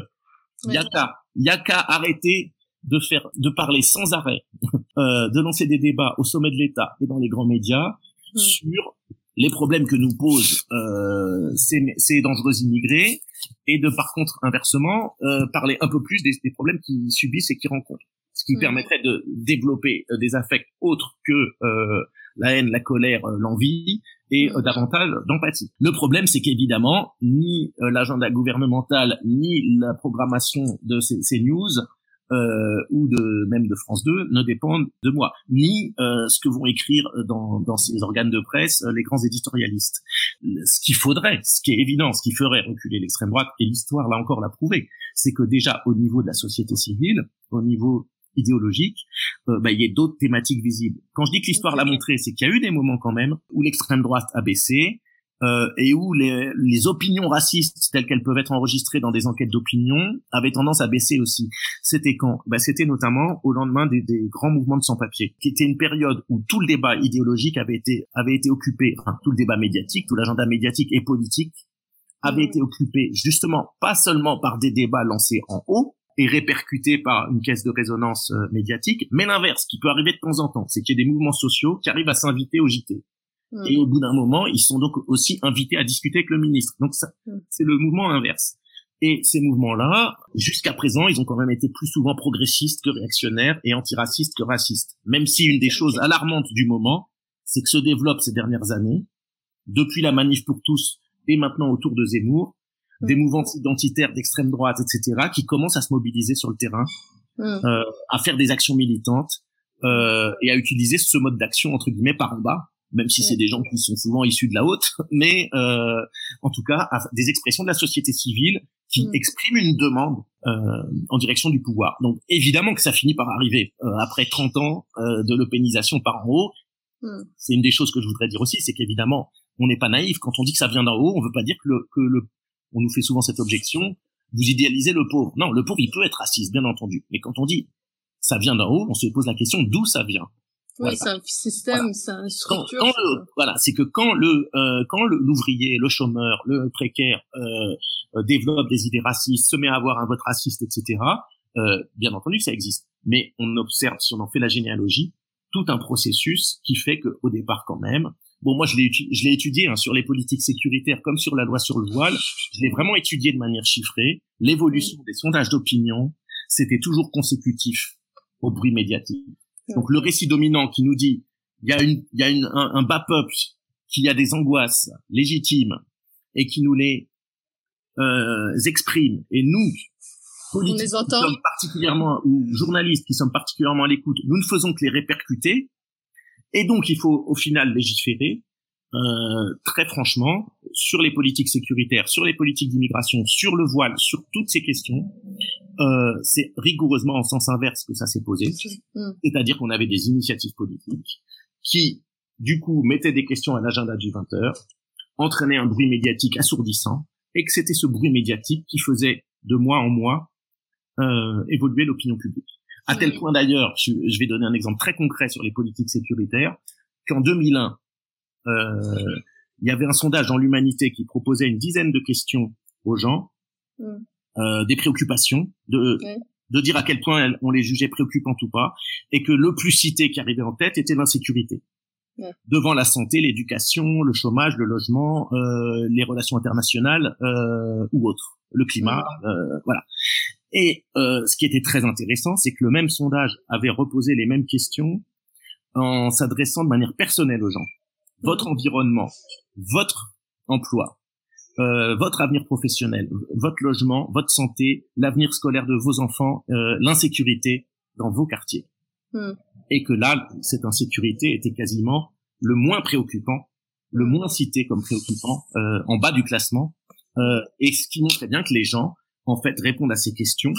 il y a qu'à, y a qu'à arrêter de faire, de parler sans arrêt, *laughs* euh, de lancer des débats au sommet de l'État et dans les grands médias mm. sur les problèmes que nous posent euh, ces, ces dangereux immigrés et de par contre inversement euh, parler un peu plus des, des problèmes qu'ils subissent et qu'ils rencontrent ce qui mm. permettrait de développer euh, des affects autres que euh, la haine, la colère, euh, l'envie et mm. davantage d'empathie. Le problème, c'est qu'évidemment, ni l'agenda gouvernemental, ni la programmation de ces, ces news euh, ou de même de France 2 ne dépendent de moi, ni euh, ce que vont écrire dans, dans ces organes de presse les grands éditorialistes. Ce qu'il faudrait, ce qui est évident, ce qui ferait reculer l'extrême droite, et l'histoire l'a encore l'a prouvé, c'est que déjà au niveau de la société civile, au niveau idéologique, euh, bah, il y a d'autres thématiques visibles. Quand je dis que l'histoire l'a montré, c'est qu'il y a eu des moments quand même où l'extrême droite a baissé, euh, et où les, les, opinions racistes telles qu'elles peuvent être enregistrées dans des enquêtes d'opinion avaient tendance à baisser aussi. C'était quand? Bah, C'était notamment au lendemain des, des grands mouvements de sans-papiers, qui était une période où tout le débat idéologique avait été, avait été occupé, enfin tout le débat médiatique, tout l'agenda médiatique et politique avait été occupé justement pas seulement par des débats lancés en haut, et répercuté par une caisse de résonance euh, médiatique, mais l'inverse, qui peut arriver de temps en temps, c'est qu'il y a des mouvements sociaux qui arrivent à s'inviter au JT. Hmm. Et au bout d'un moment, ils sont donc aussi invités à discuter avec le ministre. Donc ça, hmm. c'est le mouvement inverse. Et ces mouvements-là, jusqu'à présent, ils ont quand même été plus souvent progressistes que réactionnaires et antiracistes que racistes. Même si une des choses alarmantes du moment, c'est que se développe ces dernières années, depuis la manif pour tous et maintenant autour de Zemmour, des mm. mouvements identitaires d'extrême droite, etc., qui commencent à se mobiliser sur le terrain, mm. euh, à faire des actions militantes euh, et à utiliser ce mode d'action entre guillemets par en bas, même si c'est mm. des gens qui sont souvent issus de la haute, *laughs* mais euh, en tout cas des expressions de la société civile qui expriment une demande euh, en direction du pouvoir. Donc évidemment que ça finit par arriver euh, après 30 ans euh, de l'eupénisation par en haut. C'est une des choses que je voudrais dire aussi, c'est qu'évidemment on n'est pas naïf quand on dit que ça vient d'en haut. On veut pas dire que le, que le on nous fait souvent cette objection vous idéalisez le pauvre. Non, le pauvre, il peut être raciste, bien entendu. Mais quand on dit ça vient d'en haut, on se pose la question d'où ça vient. Oui, c'est un système, c'est une structure. voilà, c'est que quand le euh, quand l'ouvrier, le, chômeur, le précaire euh, euh, développe des idées racistes, se met à avoir un vote raciste, etc. Euh, bien entendu, ça existe. Mais on observe, si on en fait la généalogie, tout un processus qui fait que au départ, quand même, bon, moi je l'ai je l'ai étudié hein, sur les politiques sécuritaires comme sur la loi sur le voile. Je l'ai vraiment étudié de manière chiffrée. L'évolution des sondages d'opinion, c'était toujours consécutif au bruit médiatique. Donc le récit dominant qui nous dit il y a une il y a une, un, bas peuple qui a des angoisses légitimes et qui nous les euh, exprime. Et nous politiques qui sommes particulièrement ou journalistes qui sommes particulièrement à l'écoute, nous ne faisons que les répercuter. Et donc il faut au final légiférer euh, très franchement, sur les politiques sécuritaires, sur les politiques d'immigration, sur le voile, sur toutes ces questions, euh, c'est rigoureusement en sens inverse que ça s'est posé. Mm. C'est-à-dire qu'on avait des initiatives politiques qui, du coup, mettaient des questions à l'agenda du 20h, entraînaient un bruit médiatique assourdissant, et que c'était ce bruit médiatique qui faisait de mois en mois euh, évoluer l'opinion publique. À tel point d'ailleurs, je, je vais donner un exemple très concret sur les politiques sécuritaires, qu'en 2001, euh, il y avait un sondage dans l'humanité qui proposait une dizaine de questions aux gens, mm. Euh, des préoccupations, de, de dire à quel point on les jugeait préoccupantes ou pas, et que le plus cité qui arrivait en tête était l'insécurité. Devant la santé, l'éducation, le chômage, le logement, euh, les relations internationales euh, ou autres, le climat, euh, voilà. Et euh, ce qui était très intéressant, c'est que le même sondage avait reposé les mêmes questions en s'adressant de manière personnelle aux gens. Votre environnement, votre emploi, euh, votre avenir professionnel, votre logement, votre santé, l'avenir scolaire de vos enfants, euh, l'insécurité dans vos quartiers. Hmm. Et que là, cette insécurité était quasiment le moins préoccupant, le moins cité comme préoccupant euh, en bas du classement, euh, et ce qui montrait bien que les gens, en fait, répondent à ces questions,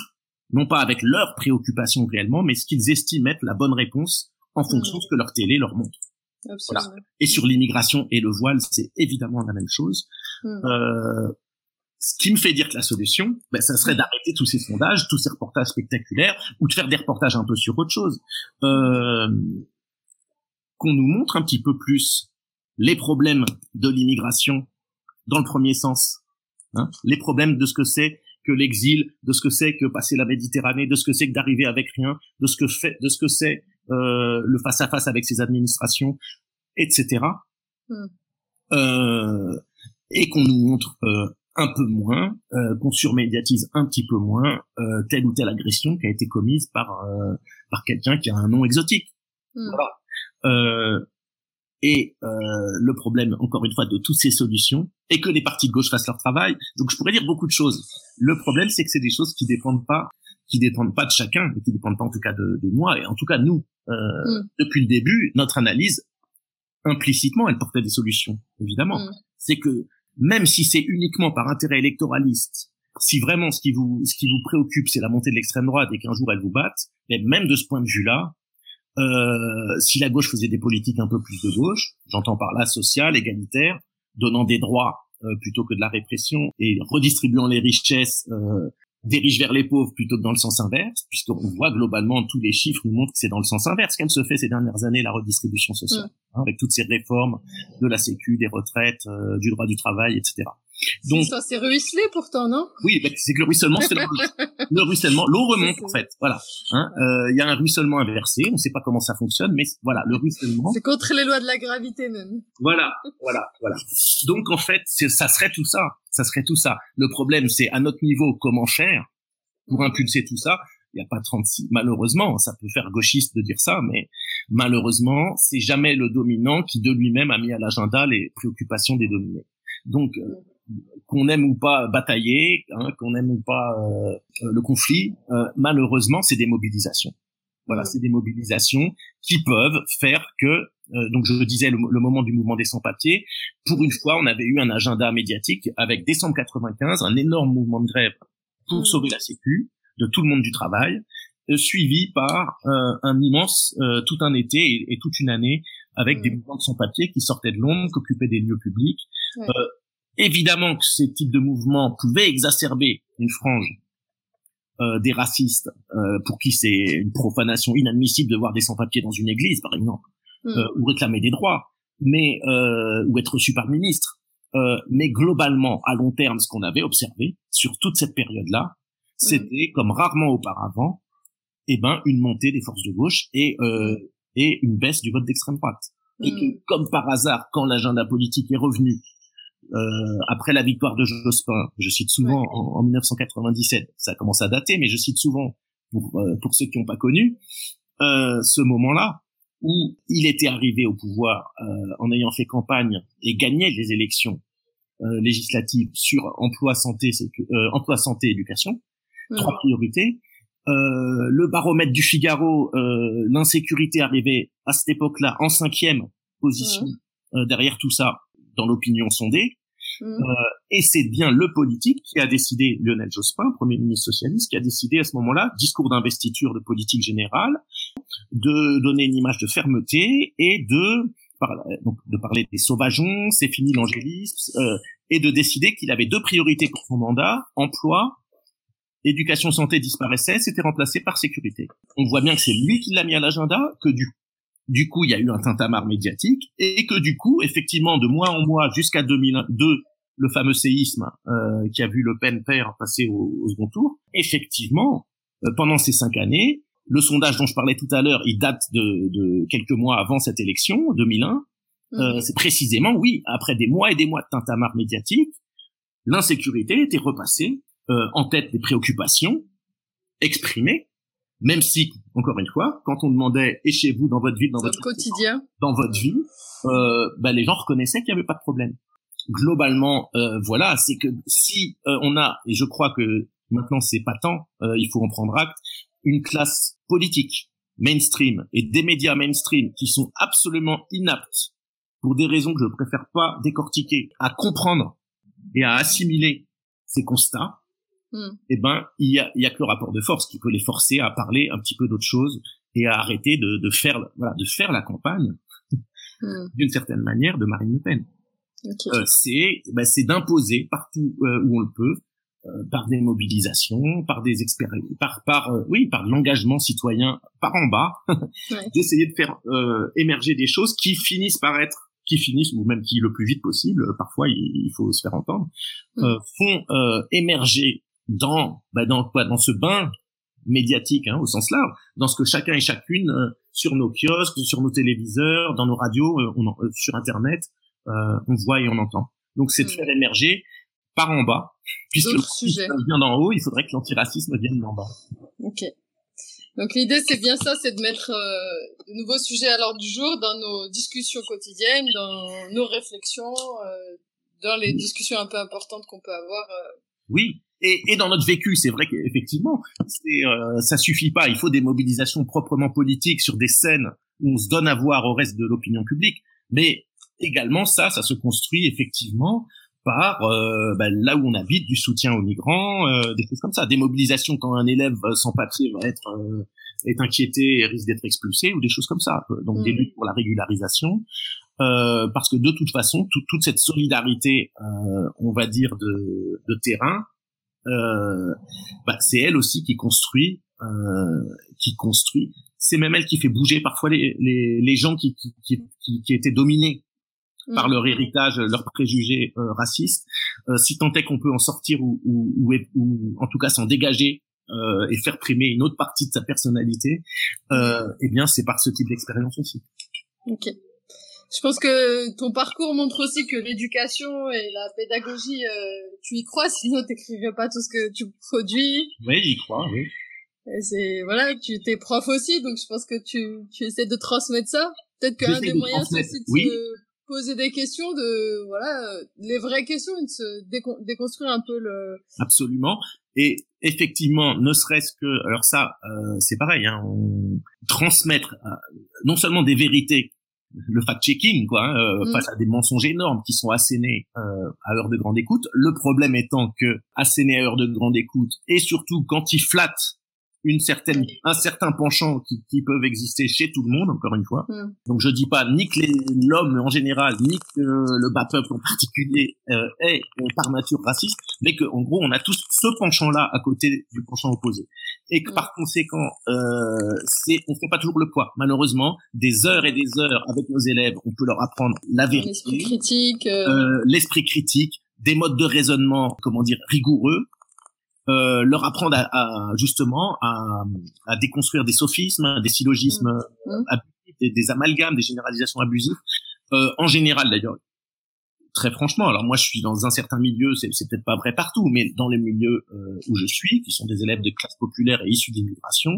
non pas avec leurs préoccupations réellement, mais ce qu'ils estiment être la bonne réponse en fonction hmm. de ce que leur télé leur montre. Et sur l'immigration et le voile, c'est évidemment la même chose. Hmm. Euh, ce qui me fait dire que la solution, ben, ça serait d'arrêter tous ces sondages, tous ces reportages spectaculaires, ou de faire des reportages un peu sur autre chose. Euh, qu'on nous montre un petit peu plus les problèmes de l'immigration dans le premier sens, hein, les problèmes de ce que c'est que l'exil, de ce que c'est que passer la Méditerranée, de ce que c'est que d'arriver avec rien, de ce que fait, de ce que c'est euh, le face à face avec ses administrations, etc. Hmm. Euh, et qu'on nous montre euh, un peu moins, euh, qu'on surmédiatise un petit peu moins euh, telle ou telle agression qui a été commise par par quelqu'un qui a un nom exotique. Hmm. Voilà. et le problème, encore une fois, de toutes ces solutions, est que les partis de gauche fassent leur travail. Donc, je pourrais dire beaucoup de choses. Le problème, c'est que c'est des choses qui dépendent pas qui dépendent pas de chacun et qui dépendent pas en tout cas de, de moi et en tout cas nous euh, mm. depuis le début notre analyse implicitement elle portait des solutions évidemment mm. c'est que même si c'est uniquement par intérêt électoraliste si vraiment ce qui vous ce qui vous préoccupe c'est la montée de l'extrême droite et qu'un jour elle vous batte et même de ce point de vue là euh, si la gauche faisait des politiques un peu plus de gauche j'entends par là sociale égalitaire donnant des droits euh, plutôt que de la répression et redistribuant les richesses euh, dirige vers les pauvres plutôt que dans le sens inverse, puisqu'on voit globalement tous les chiffres nous montrent que c'est dans le sens inverse qu'elle se fait ces dernières années la redistribution sociale, mm. hein, avec toutes ces réformes de la Sécu, des retraites, euh, du droit du travail, etc. Donc ça c'est ruisselé pourtant, non? Oui, bah, c'est que le ruissellement, c'est le, *laughs* ruissellement, l'eau remonte en fait. Voilà, hein, euh, il y a un ruissellement inversé. On ne sait pas comment ça fonctionne, mais voilà, le ruissellement. C'est contre les lois de la gravité même. Voilà, voilà, voilà. Donc en fait, ça serait tout ça. Ça serait tout ça. Le problème, c'est à notre niveau comment faire pour impulser tout ça? Il n'y a pas 36. Malheureusement, ça peut faire gauchiste de dire ça, mais malheureusement, c'est jamais le dominant qui de lui-même a mis à l'agenda les préoccupations des dominés. Donc, euh, qu'on aime ou pas batailler, hein, qu'on aime ou pas euh, euh, le conflit, euh, malheureusement, c'est des mobilisations. Voilà, c'est des mobilisations qui peuvent faire que, donc je disais le, moment du mouvement des sans-papiers, pour une fois, on avait eu un agenda médiatique avec décembre 95, un énorme mouvement de grève pour sauver la Sécu de tout le monde du travail, suivi par un immense tout un été et, et toute une année avec des mouvements de sans-papiers qui sortaient de l'ombre, qui occupaient des lieux publics Évidemment que ces types de mouvements pouvaient exacerber une frange euh, des racistes euh, pour qui c'est une profanation inadmissible de voir des sans-papiers dans une église, par exemple, hmm. euh, ou réclamer des droits, mais ou être reçu par le ministre. mais globalement, à long terme, ce qu'on avait observé sur toute cette période-là, hmm. c'était comme rarement auparavant, eh ben une montée des forces de gauche et et une baisse du vote d'extrême droite. Et que, hmm. comme par hasard, quand l'agenda politique est revenu euh, après la victoire de Jospin, je cite souvent en, 1997, ça commence à dater, mais je cite souvent pour euh, pour ceux qui n'ont pas connu euh, ce moment-là où il était arrivé au pouvoir euh, en ayant fait campagne et gagné les élections euh, législatives sur emploi, santé, emploi, santé, éducation, trois priorités. le baromètre du Figaro, l'insécurité arrivait à cette époque-là en cinquième position derrière tout ça dans l'opinion sondée. Mmh. Euh, et c'est bien le politique qui a décidé, Lionel Jospin, premier ministre socialiste, qui a décidé à ce moment-là, discours d'investiture de politique générale, de donner une image de fermeté et de donc de parler des sauvageons, c'est fini l'angélisme, euh, et de décider qu'il avait deux priorités pour son mandat, emploi, éducation santé disparaissait, c'était remplacé par sécurité. On voit bien que c'est lui qui l'a mis à l'agenda, que du du coup, il y a eu un tintamarre médiatique et que du coup, effectivement, de mois en mois jusqu'à 2002, le fameux séisme euh, qui a vu Le Pen père passer au, second tour, effectivement, euh, pendant ces cinq années, le sondage dont je parlais tout à l'heure, il date de, quelques mois avant cette élection, 2001. Euh, mhm. c'est précisément, oui, après des mois et des mois de tintamarre médiatique, l'insécurité était repassée en tête des préoccupations exprimées même si, encore une fois, quand on demandait et chez vous, dans votre vie, dans votre, quotidien, dans votre vie, euh, bah, les gens reconnaissaient qu'il n'y avait pas de problème. Globalement, euh, voilà, c'est que si euh, on a, et je crois que maintenant c'est pas tant, euh, il faut en prendre acte, une classe politique mainstream et des médias mainstream qui sont absolument inaptes pour des raisons que je préfère pas décortiquer, à comprendre et à assimiler ces constats, Hmm. eh ben il y a, y a que le rapport de force qui peut les forcer à parler un petit peu d'autre chose et à arrêter de, de faire voilà de faire la campagne hmm. d'une certaine manière de Marine Le Pen. Euh, c'est ben, c'est d'imposer partout euh, où on le peut euh, par des mobilisations, par des expériences, par par euh, oui par l'engagement citoyen par en bas, *laughs* d'essayer de faire émerger des choses qui finissent par être qui finissent ou même qui le plus vite possible, parfois il, faut se faire entendre, hmm. font émerger dans bah dans quoi? Dans ce bain médiatique hein, au sens large, dans ce que chacun et chacune euh, sur nos kiosques, sur nos téléviseurs, dans nos radios, euh, on euh, sur internet, on voit et on entend. Donc c'est de mm. faire émerger par en bas, puisque le racisme vient d'en haut, il faudrait que l'antiracisme vienne d'en bas. Ok. Donc l'idée c'est bien ça, c'est de mettre de nouveaux sujets à l'ordre du jour dans nos discussions quotidiennes, dans nos réflexions, dans les discussions un peu importantes qu'on peut avoir. Oui, et, et, dans notre vécu, c'est vrai qu'effectivement, euh, ça suffit pas. Il faut des mobilisations proprement politiques sur des scènes où on se donne à voir au reste de l'opinion publique. Mais également, ça, ça se construit effectivement par euh, bah, là où on habite, du soutien aux migrants, euh, des choses comme ça, des mobilisations quand un élève sans papier va être euh, est inquiété et risque d'être expulsé ou des choses comme ça. Donc des mmh. luttes pour la régularisation, euh, parce que de toute façon, toute cette solidarité, euh, on va dire de, de terrain, euh, bah, c'est elle aussi qui construit, euh, qui construit. C'est même elle qui fait bouger parfois les, les, les gens qui, qui, qui, qui, étaient dominés par mm. leur héritage, leurs préjugés euh, racistes. Euh, si tant est qu'on peut en sortir ou, ou, ou, ou en tout cas s'en dégager euh, et faire primer une autre partie de sa personnalité, euh, eh bien c'est par ce type d'expérience aussi. Ok. Je pense que ton parcours montre aussi que l'éducation et la pédagogie, euh, tu y crois, sinon t'écrirais pas tout ce que tu produis. Oui, j'y crois, oui. Et c'est voilà, tu t'es prof aussi, donc je pense que tu, tu essaies de transmettre ça. Peut-être qu'un des moyens c'est aussi de se poser des questions, de voilà, les vraies questions, de se déconstruire un peu le. Absolument. Et effectivement, ne serait-ce que, alors ça, euh, c'est pareil, hein, on transmettre euh, non seulement des vérités le fact-checking, quoi, hein, euh, mm. face à des mensonges énormes qui sont assénés euh, à heure de grande écoute. Le problème étant que assénés à heure de grande écoute, et surtout quand ils flattent une certaine, un certain penchant qui, qui peuvent exister chez tout le monde, encore une fois. Mm. Donc je dis pas ni que l'homme en général, ni que le bas peuple en particulier euh, est par nature raciste, mais que en gros on a tous ce penchant-là à côté du penchant opposé, et que mm. par conséquent, euh, c'est on fait pas toujours le poids. Malheureusement, des heures et des heures avec nos élèves, on peut leur apprendre la vérité, l'esprit critique, euh... euh l'esprit critique, des modes de raisonnement, comment dire, rigoureux, euh, leur apprendre à, à justement à, à, déconstruire des sophismes, des syllogismes mmh. mmh. abusifs, des, amalgames, des généralisations abusives, euh, en général d'ailleurs. Très franchement, alors moi je suis dans un certain milieu, c'est, peut-être pas vrai partout, mais dans les milieux euh, où je suis, qui sont des élèves de classe populaire et issus d'immigration,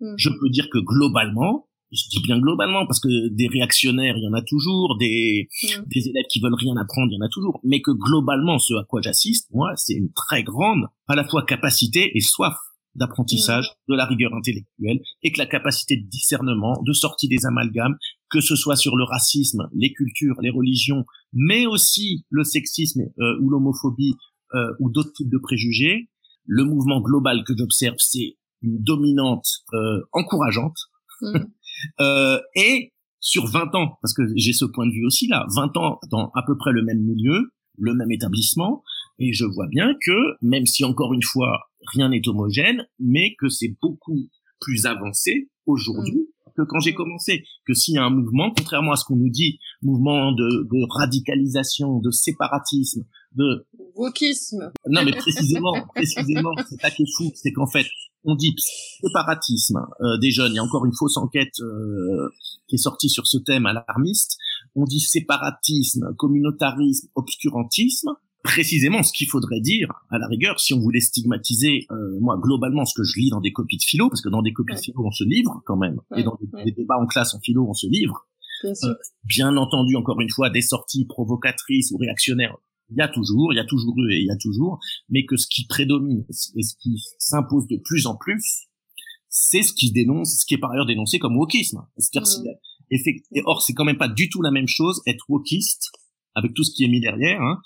mmh. je peux dire que globalement, je dis bien globalement parce que des réactionnaires il y en a toujours des mm. des élèves qui veulent rien apprendre il y en a toujours mais que globalement ce à quoi j'assiste moi c'est une très grande à la fois capacité et soif d'apprentissage mm. de la rigueur intellectuelle et que la capacité de discernement de sortie des amalgames que ce soit sur le racisme les cultures les religions mais aussi le sexisme euh, ou l'homophobie euh, ou d'autres types de préjugés le mouvement global que j'observe c'est une dominante euh, encourageante mm. *laughs* Euh, et sur 20 ans, parce que j'ai ce point de vue aussi là, 20 ans dans à peu près le même milieu, le même établissement, et je vois bien que, même si encore une fois, rien n'est homogène, mais que c'est beaucoup plus avancé aujourd'hui mm. Que quand j'ai commencé, que s'il y a un mouvement, contrairement à ce qu'on nous dit, mouvement de, de radicalisation, de séparatisme, de wokisme. Non, mais précisément, *laughs* précisément, c'est ça qui est fou, c'est qu'en fait, on dit séparatisme euh, des jeunes. Il y a encore une fausse enquête euh, qui est sortie sur ce thème alarmiste. On dit séparatisme, communautarisme, obscurantisme. Précisément, ce qu'il faudrait dire, à la rigueur, si on voulait stigmatiser, euh, moi, globalement, ce que je lis dans des copies de philo, parce que dans des copies de philo, on se livre quand même, et dans des, débats en classe en philo, on se livre. bien entendu, encore une fois, des sorties provocatrices ou réactionnaires, il y a toujours, il y a toujours eu et il y a toujours, mais que ce qui prédomine et ce qui s'impose de plus en plus, c'est ce qui dénonce, ce qui est par ailleurs dénoncé comme wokisme. C'est-à-dire, mm. or, c'est quand même pas du tout la même chose être wokiste avec tout ce qui est mis derrière, hein,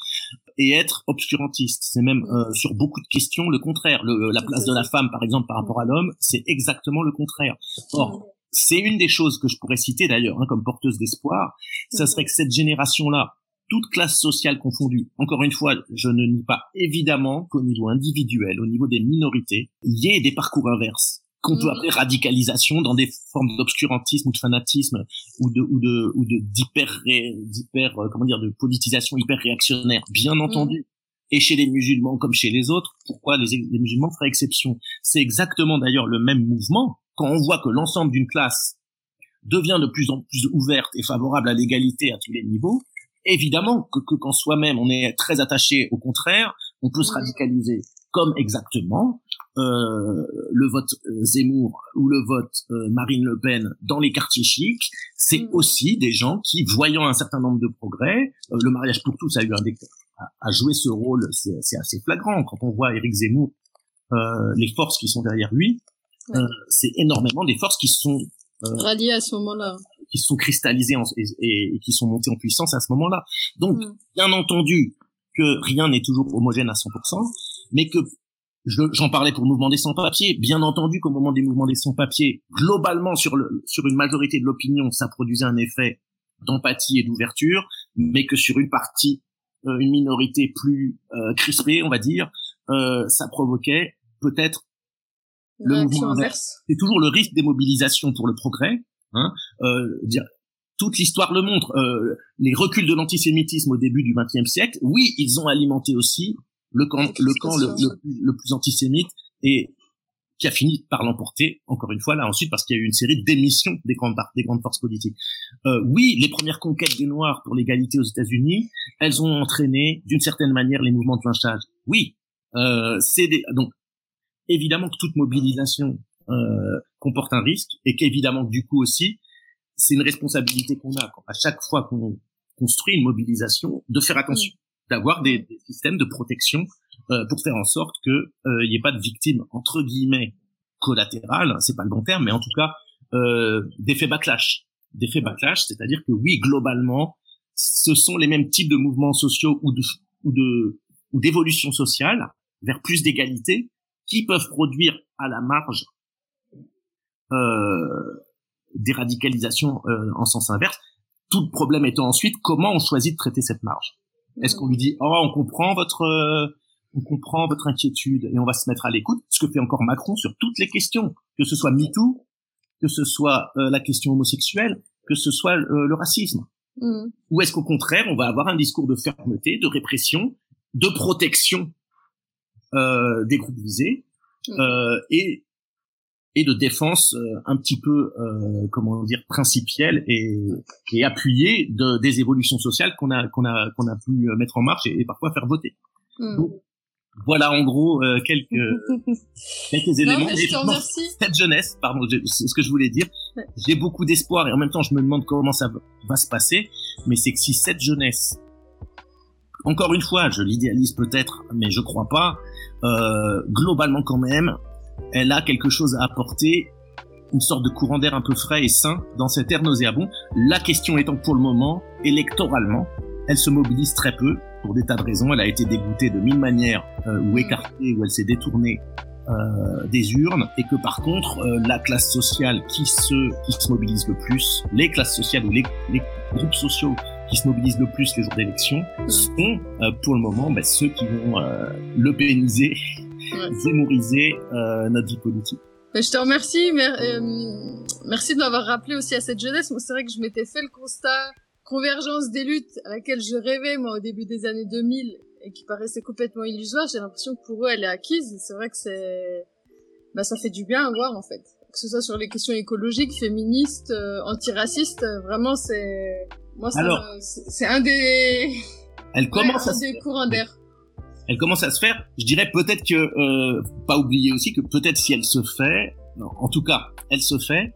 et être obscurantiste. C'est même euh, sur beaucoup de questions le contraire. Le, la place de la femme, par exemple, par rapport à l'homme, c'est exactement le contraire. Or, c'est une des choses que je pourrais citer d'ailleurs hein, comme porteuse d'espoir, ça serait que cette génération-là, toute classe sociale confondue. Encore une fois, je ne nie pas évidemment qu'au niveau individuel, au niveau des minorités, il y ait des parcours inverses qu'on peut mm. appeler radicalisation dans des formes d'obscurantisme ou de fanatisme ou de ou de ou de d'hyper d'hyper euh, comment dire de politisation hyper réactionnaire bien entendu. Et chez les musulmans comme chez les autres pourquoi les, les musulmans feraient exception? C'est exactement d'ailleurs le même mouvement quand on voit que l'ensemble d'une classe devient de plus en plus ouverte et favorable à l'égalité à tous les niveaux. Évidemment que, que qu'en soi-même on est très attaché au contraire, on peut se radicaliser comme exactement euh, le vote euh, Zemmour ou le vote euh, Marine Le Pen dans les quartiers chics, c'est mm. aussi des gens qui, voyant un certain nombre de progrès, euh, le mariage pour tous a eu un a, joué ce rôle, c'est, assez flagrant quand on voit Éric Zemmour, les forces qui sont derrière lui, c'est énormément des forces qui sont ralliées à ce moment-là qui sont cristallisés et, qui sont montés en puissance à ce moment-là. Donc, mm. bien entendu que rien n'est toujours homogène à 100%, mais que j'en parlais pour le mouvement des sans-papiers, bien entendu qu'au moment des mouvements des sans-papiers, globalement sur, le, sur une majorité de l'opinion, ça produisait un effet d'empathie et d'ouverture, mais que sur une partie, euh, une minorité plus euh, crispée, on va dire, euh, ça provoquait peut-être le mouvement inverse. C'est toujours le risque des mobilisations pour le progrès, Hein euh, dire, toute l'histoire le montre. Euh, les reculs de l'antisémitisme au début du XXe siècle, oui, ils ont alimenté aussi le camp, le camp le, le, plus antisémite et qui a fini par l'emporter encore une fois là ensuite parce qu'il y a eu une série d'émissions des grandes des grandes forces politiques. Euh, oui, les premières conquêtes des Noirs pour l'égalité aux États-Unis, elles ont entraîné d'une certaine manière les mouvements de lynchage. Oui, euh, c'est donc évidemment que toute mobilisation euh, comporte un risque et qu'évidemment du coup aussi c'est une responsabilité qu'on a à chaque fois qu'on construit une mobilisation de faire attention, mm. D'avoir des, des, systèmes de protection euh, pour faire en sorte que euh, il n'y ait pas de victimes entre guillemets collatérales, c'est pas le bon terme, mais en tout cas euh, d'effets backlash, d'effets backlash, c'est-à-dire que oui globalement ce sont les mêmes types de mouvements sociaux ou de ou d'évolution sociale vers plus d'égalité qui peuvent produire à la marge euh, déradicalisation euh, en sens inverse. Tout le problème étant ensuite comment on choisit de traiter cette marge. Est-ce qu'on lui dit oh on comprend votre euh, on comprend votre inquiétude et on va se mettre à l'écoute, ce que fait encore Macron sur toutes les questions, que ce soit MeToo, que ce soit euh, la question homosexuelle, que ce soit euh, le racisme. Mm. Ou est-ce qu'au contraire, on va avoir un discours de fermeté, de répression, de protection euh, des groupes visés mm. et et de défense un petit peu comment dire principielle et, et appuyée de, des évolutions sociales qu'on a qu'on a qu'on a pu mettre en marche et, parfois faire voter. Mm. Voilà en gros euh, quelques *laughs* quelques éléments. Non, cette jeunesse, pardon, c'est ce que je voulais dire. J'ai beaucoup d'espoir et en même temps je me demande comment ça va se passer. Mais c'est que si cette jeunesse, encore une fois, je l'idéalise peut-être, mais je crois pas. Euh, globalement quand même, elle a quelque chose à apporter, une sorte de courant d'air un peu frais et sain dans cette ère nauséabond. La question étant pour le moment, électoralement, elle se mobilise très peu pour des tas de raisons. Elle a été dégoûtée de mille manières euh, ou écartée, ou elle s'est détournée euh, des urnes, et que par contre, euh, la classe sociale qui se, qui se mobilise le plus, les classes sociales ou les, les groupes sociaux qui se mobilisent le plus les jours d'élection, mm. sont euh, pour le moment bah, ceux qui vont euh, le pérenniser, zémoriser notre vie politique. Bah, je te remercie, merci de m'avoir rappelé aussi à cette jeunesse. Moi, c'est vrai que je m'étais fait le constat convergence des luttes à laquelle je rêvais moi au début des années 2000 et qui paraissait complètement illusoire, j'ai l'impression que pour eux elle est acquise. C'est vrai que c'est, bah ça fait du bien à voir en fait. Que ce soit sur les questions écologiques, féministes, euh, antiracistes, euh, vraiment c'est, moi c'est un des, elle commence à des courants d'air. Elle commence à se faire. Je dirais peut-être que, euh, pas oublier aussi que peut-être si elle se fait, en tout cas, elle se fait,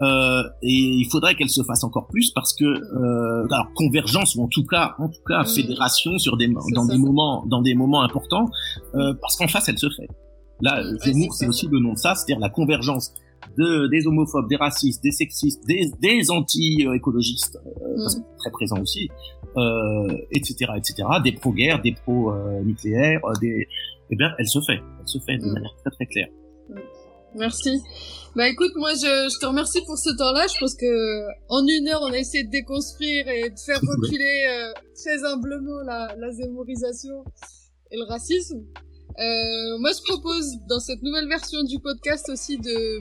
euh, et il faudrait qu'elle se fasse encore plus parce que euh, alors convergence ou en tout cas en tout cas fédération sur des dans des moments dans des moments importants euh, parce qu'en face elle se fait. Là Zemmour c'est aussi le nom de ça, c'est-à-dire la convergence de des homophobes, des racistes, des sexistes, des, des anti-écologistes euh, mm. très présents aussi, euh, etc., etc., des pro-guerre, des pro-nucléaires, des eh bien elle se fait, elle se fait de mm. manière très très claire. Merci. Bah écoute, moi je, je te remercie pour ce temps-là. Je pense que en une heure, on a essayé de déconstruire et de faire *laughs* reculer euh, très humblement la, la zémorisation et le racisme. Euh, moi, je propose dans cette nouvelle version du podcast aussi de,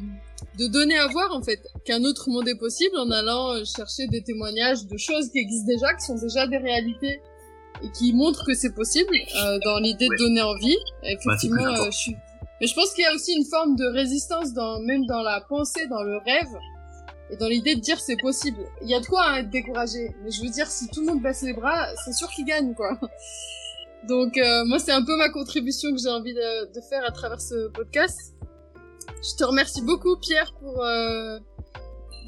de donner à voir en fait qu'un autre monde est possible en allant euh, chercher des témoignages de choses qui existent déjà, qui sont déjà des réalités et qui montrent que c'est possible euh, dans l'idée de donner envie. Effectivement, euh, je suis mais je pense qu'il y a aussi une forme de résistance dans, même dans la pensée, dans le rêve, et dans l'idée de dire c'est possible. Il y a de quoi hein, être découragé. Mais je veux dire, si tout le monde baisse les bras, c'est sûr qu'il gagne, quoi. Donc, euh, moi, c'est un peu ma contribution que j'ai envie de, de, faire à travers ce podcast. Je te remercie beaucoup, Pierre, pour euh,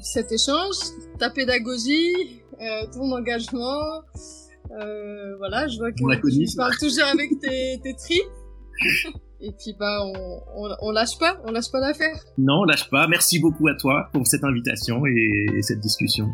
cet échange, ta pédagogie, euh, ton engagement. Euh, voilà, je vois que tu parles toujours avec tes, tes tripes. Et puis bah on, on, lâche pas, on lâche pas l'affaire. Non, on lâche pas. Merci beaucoup à toi pour cette invitation et cette discussion.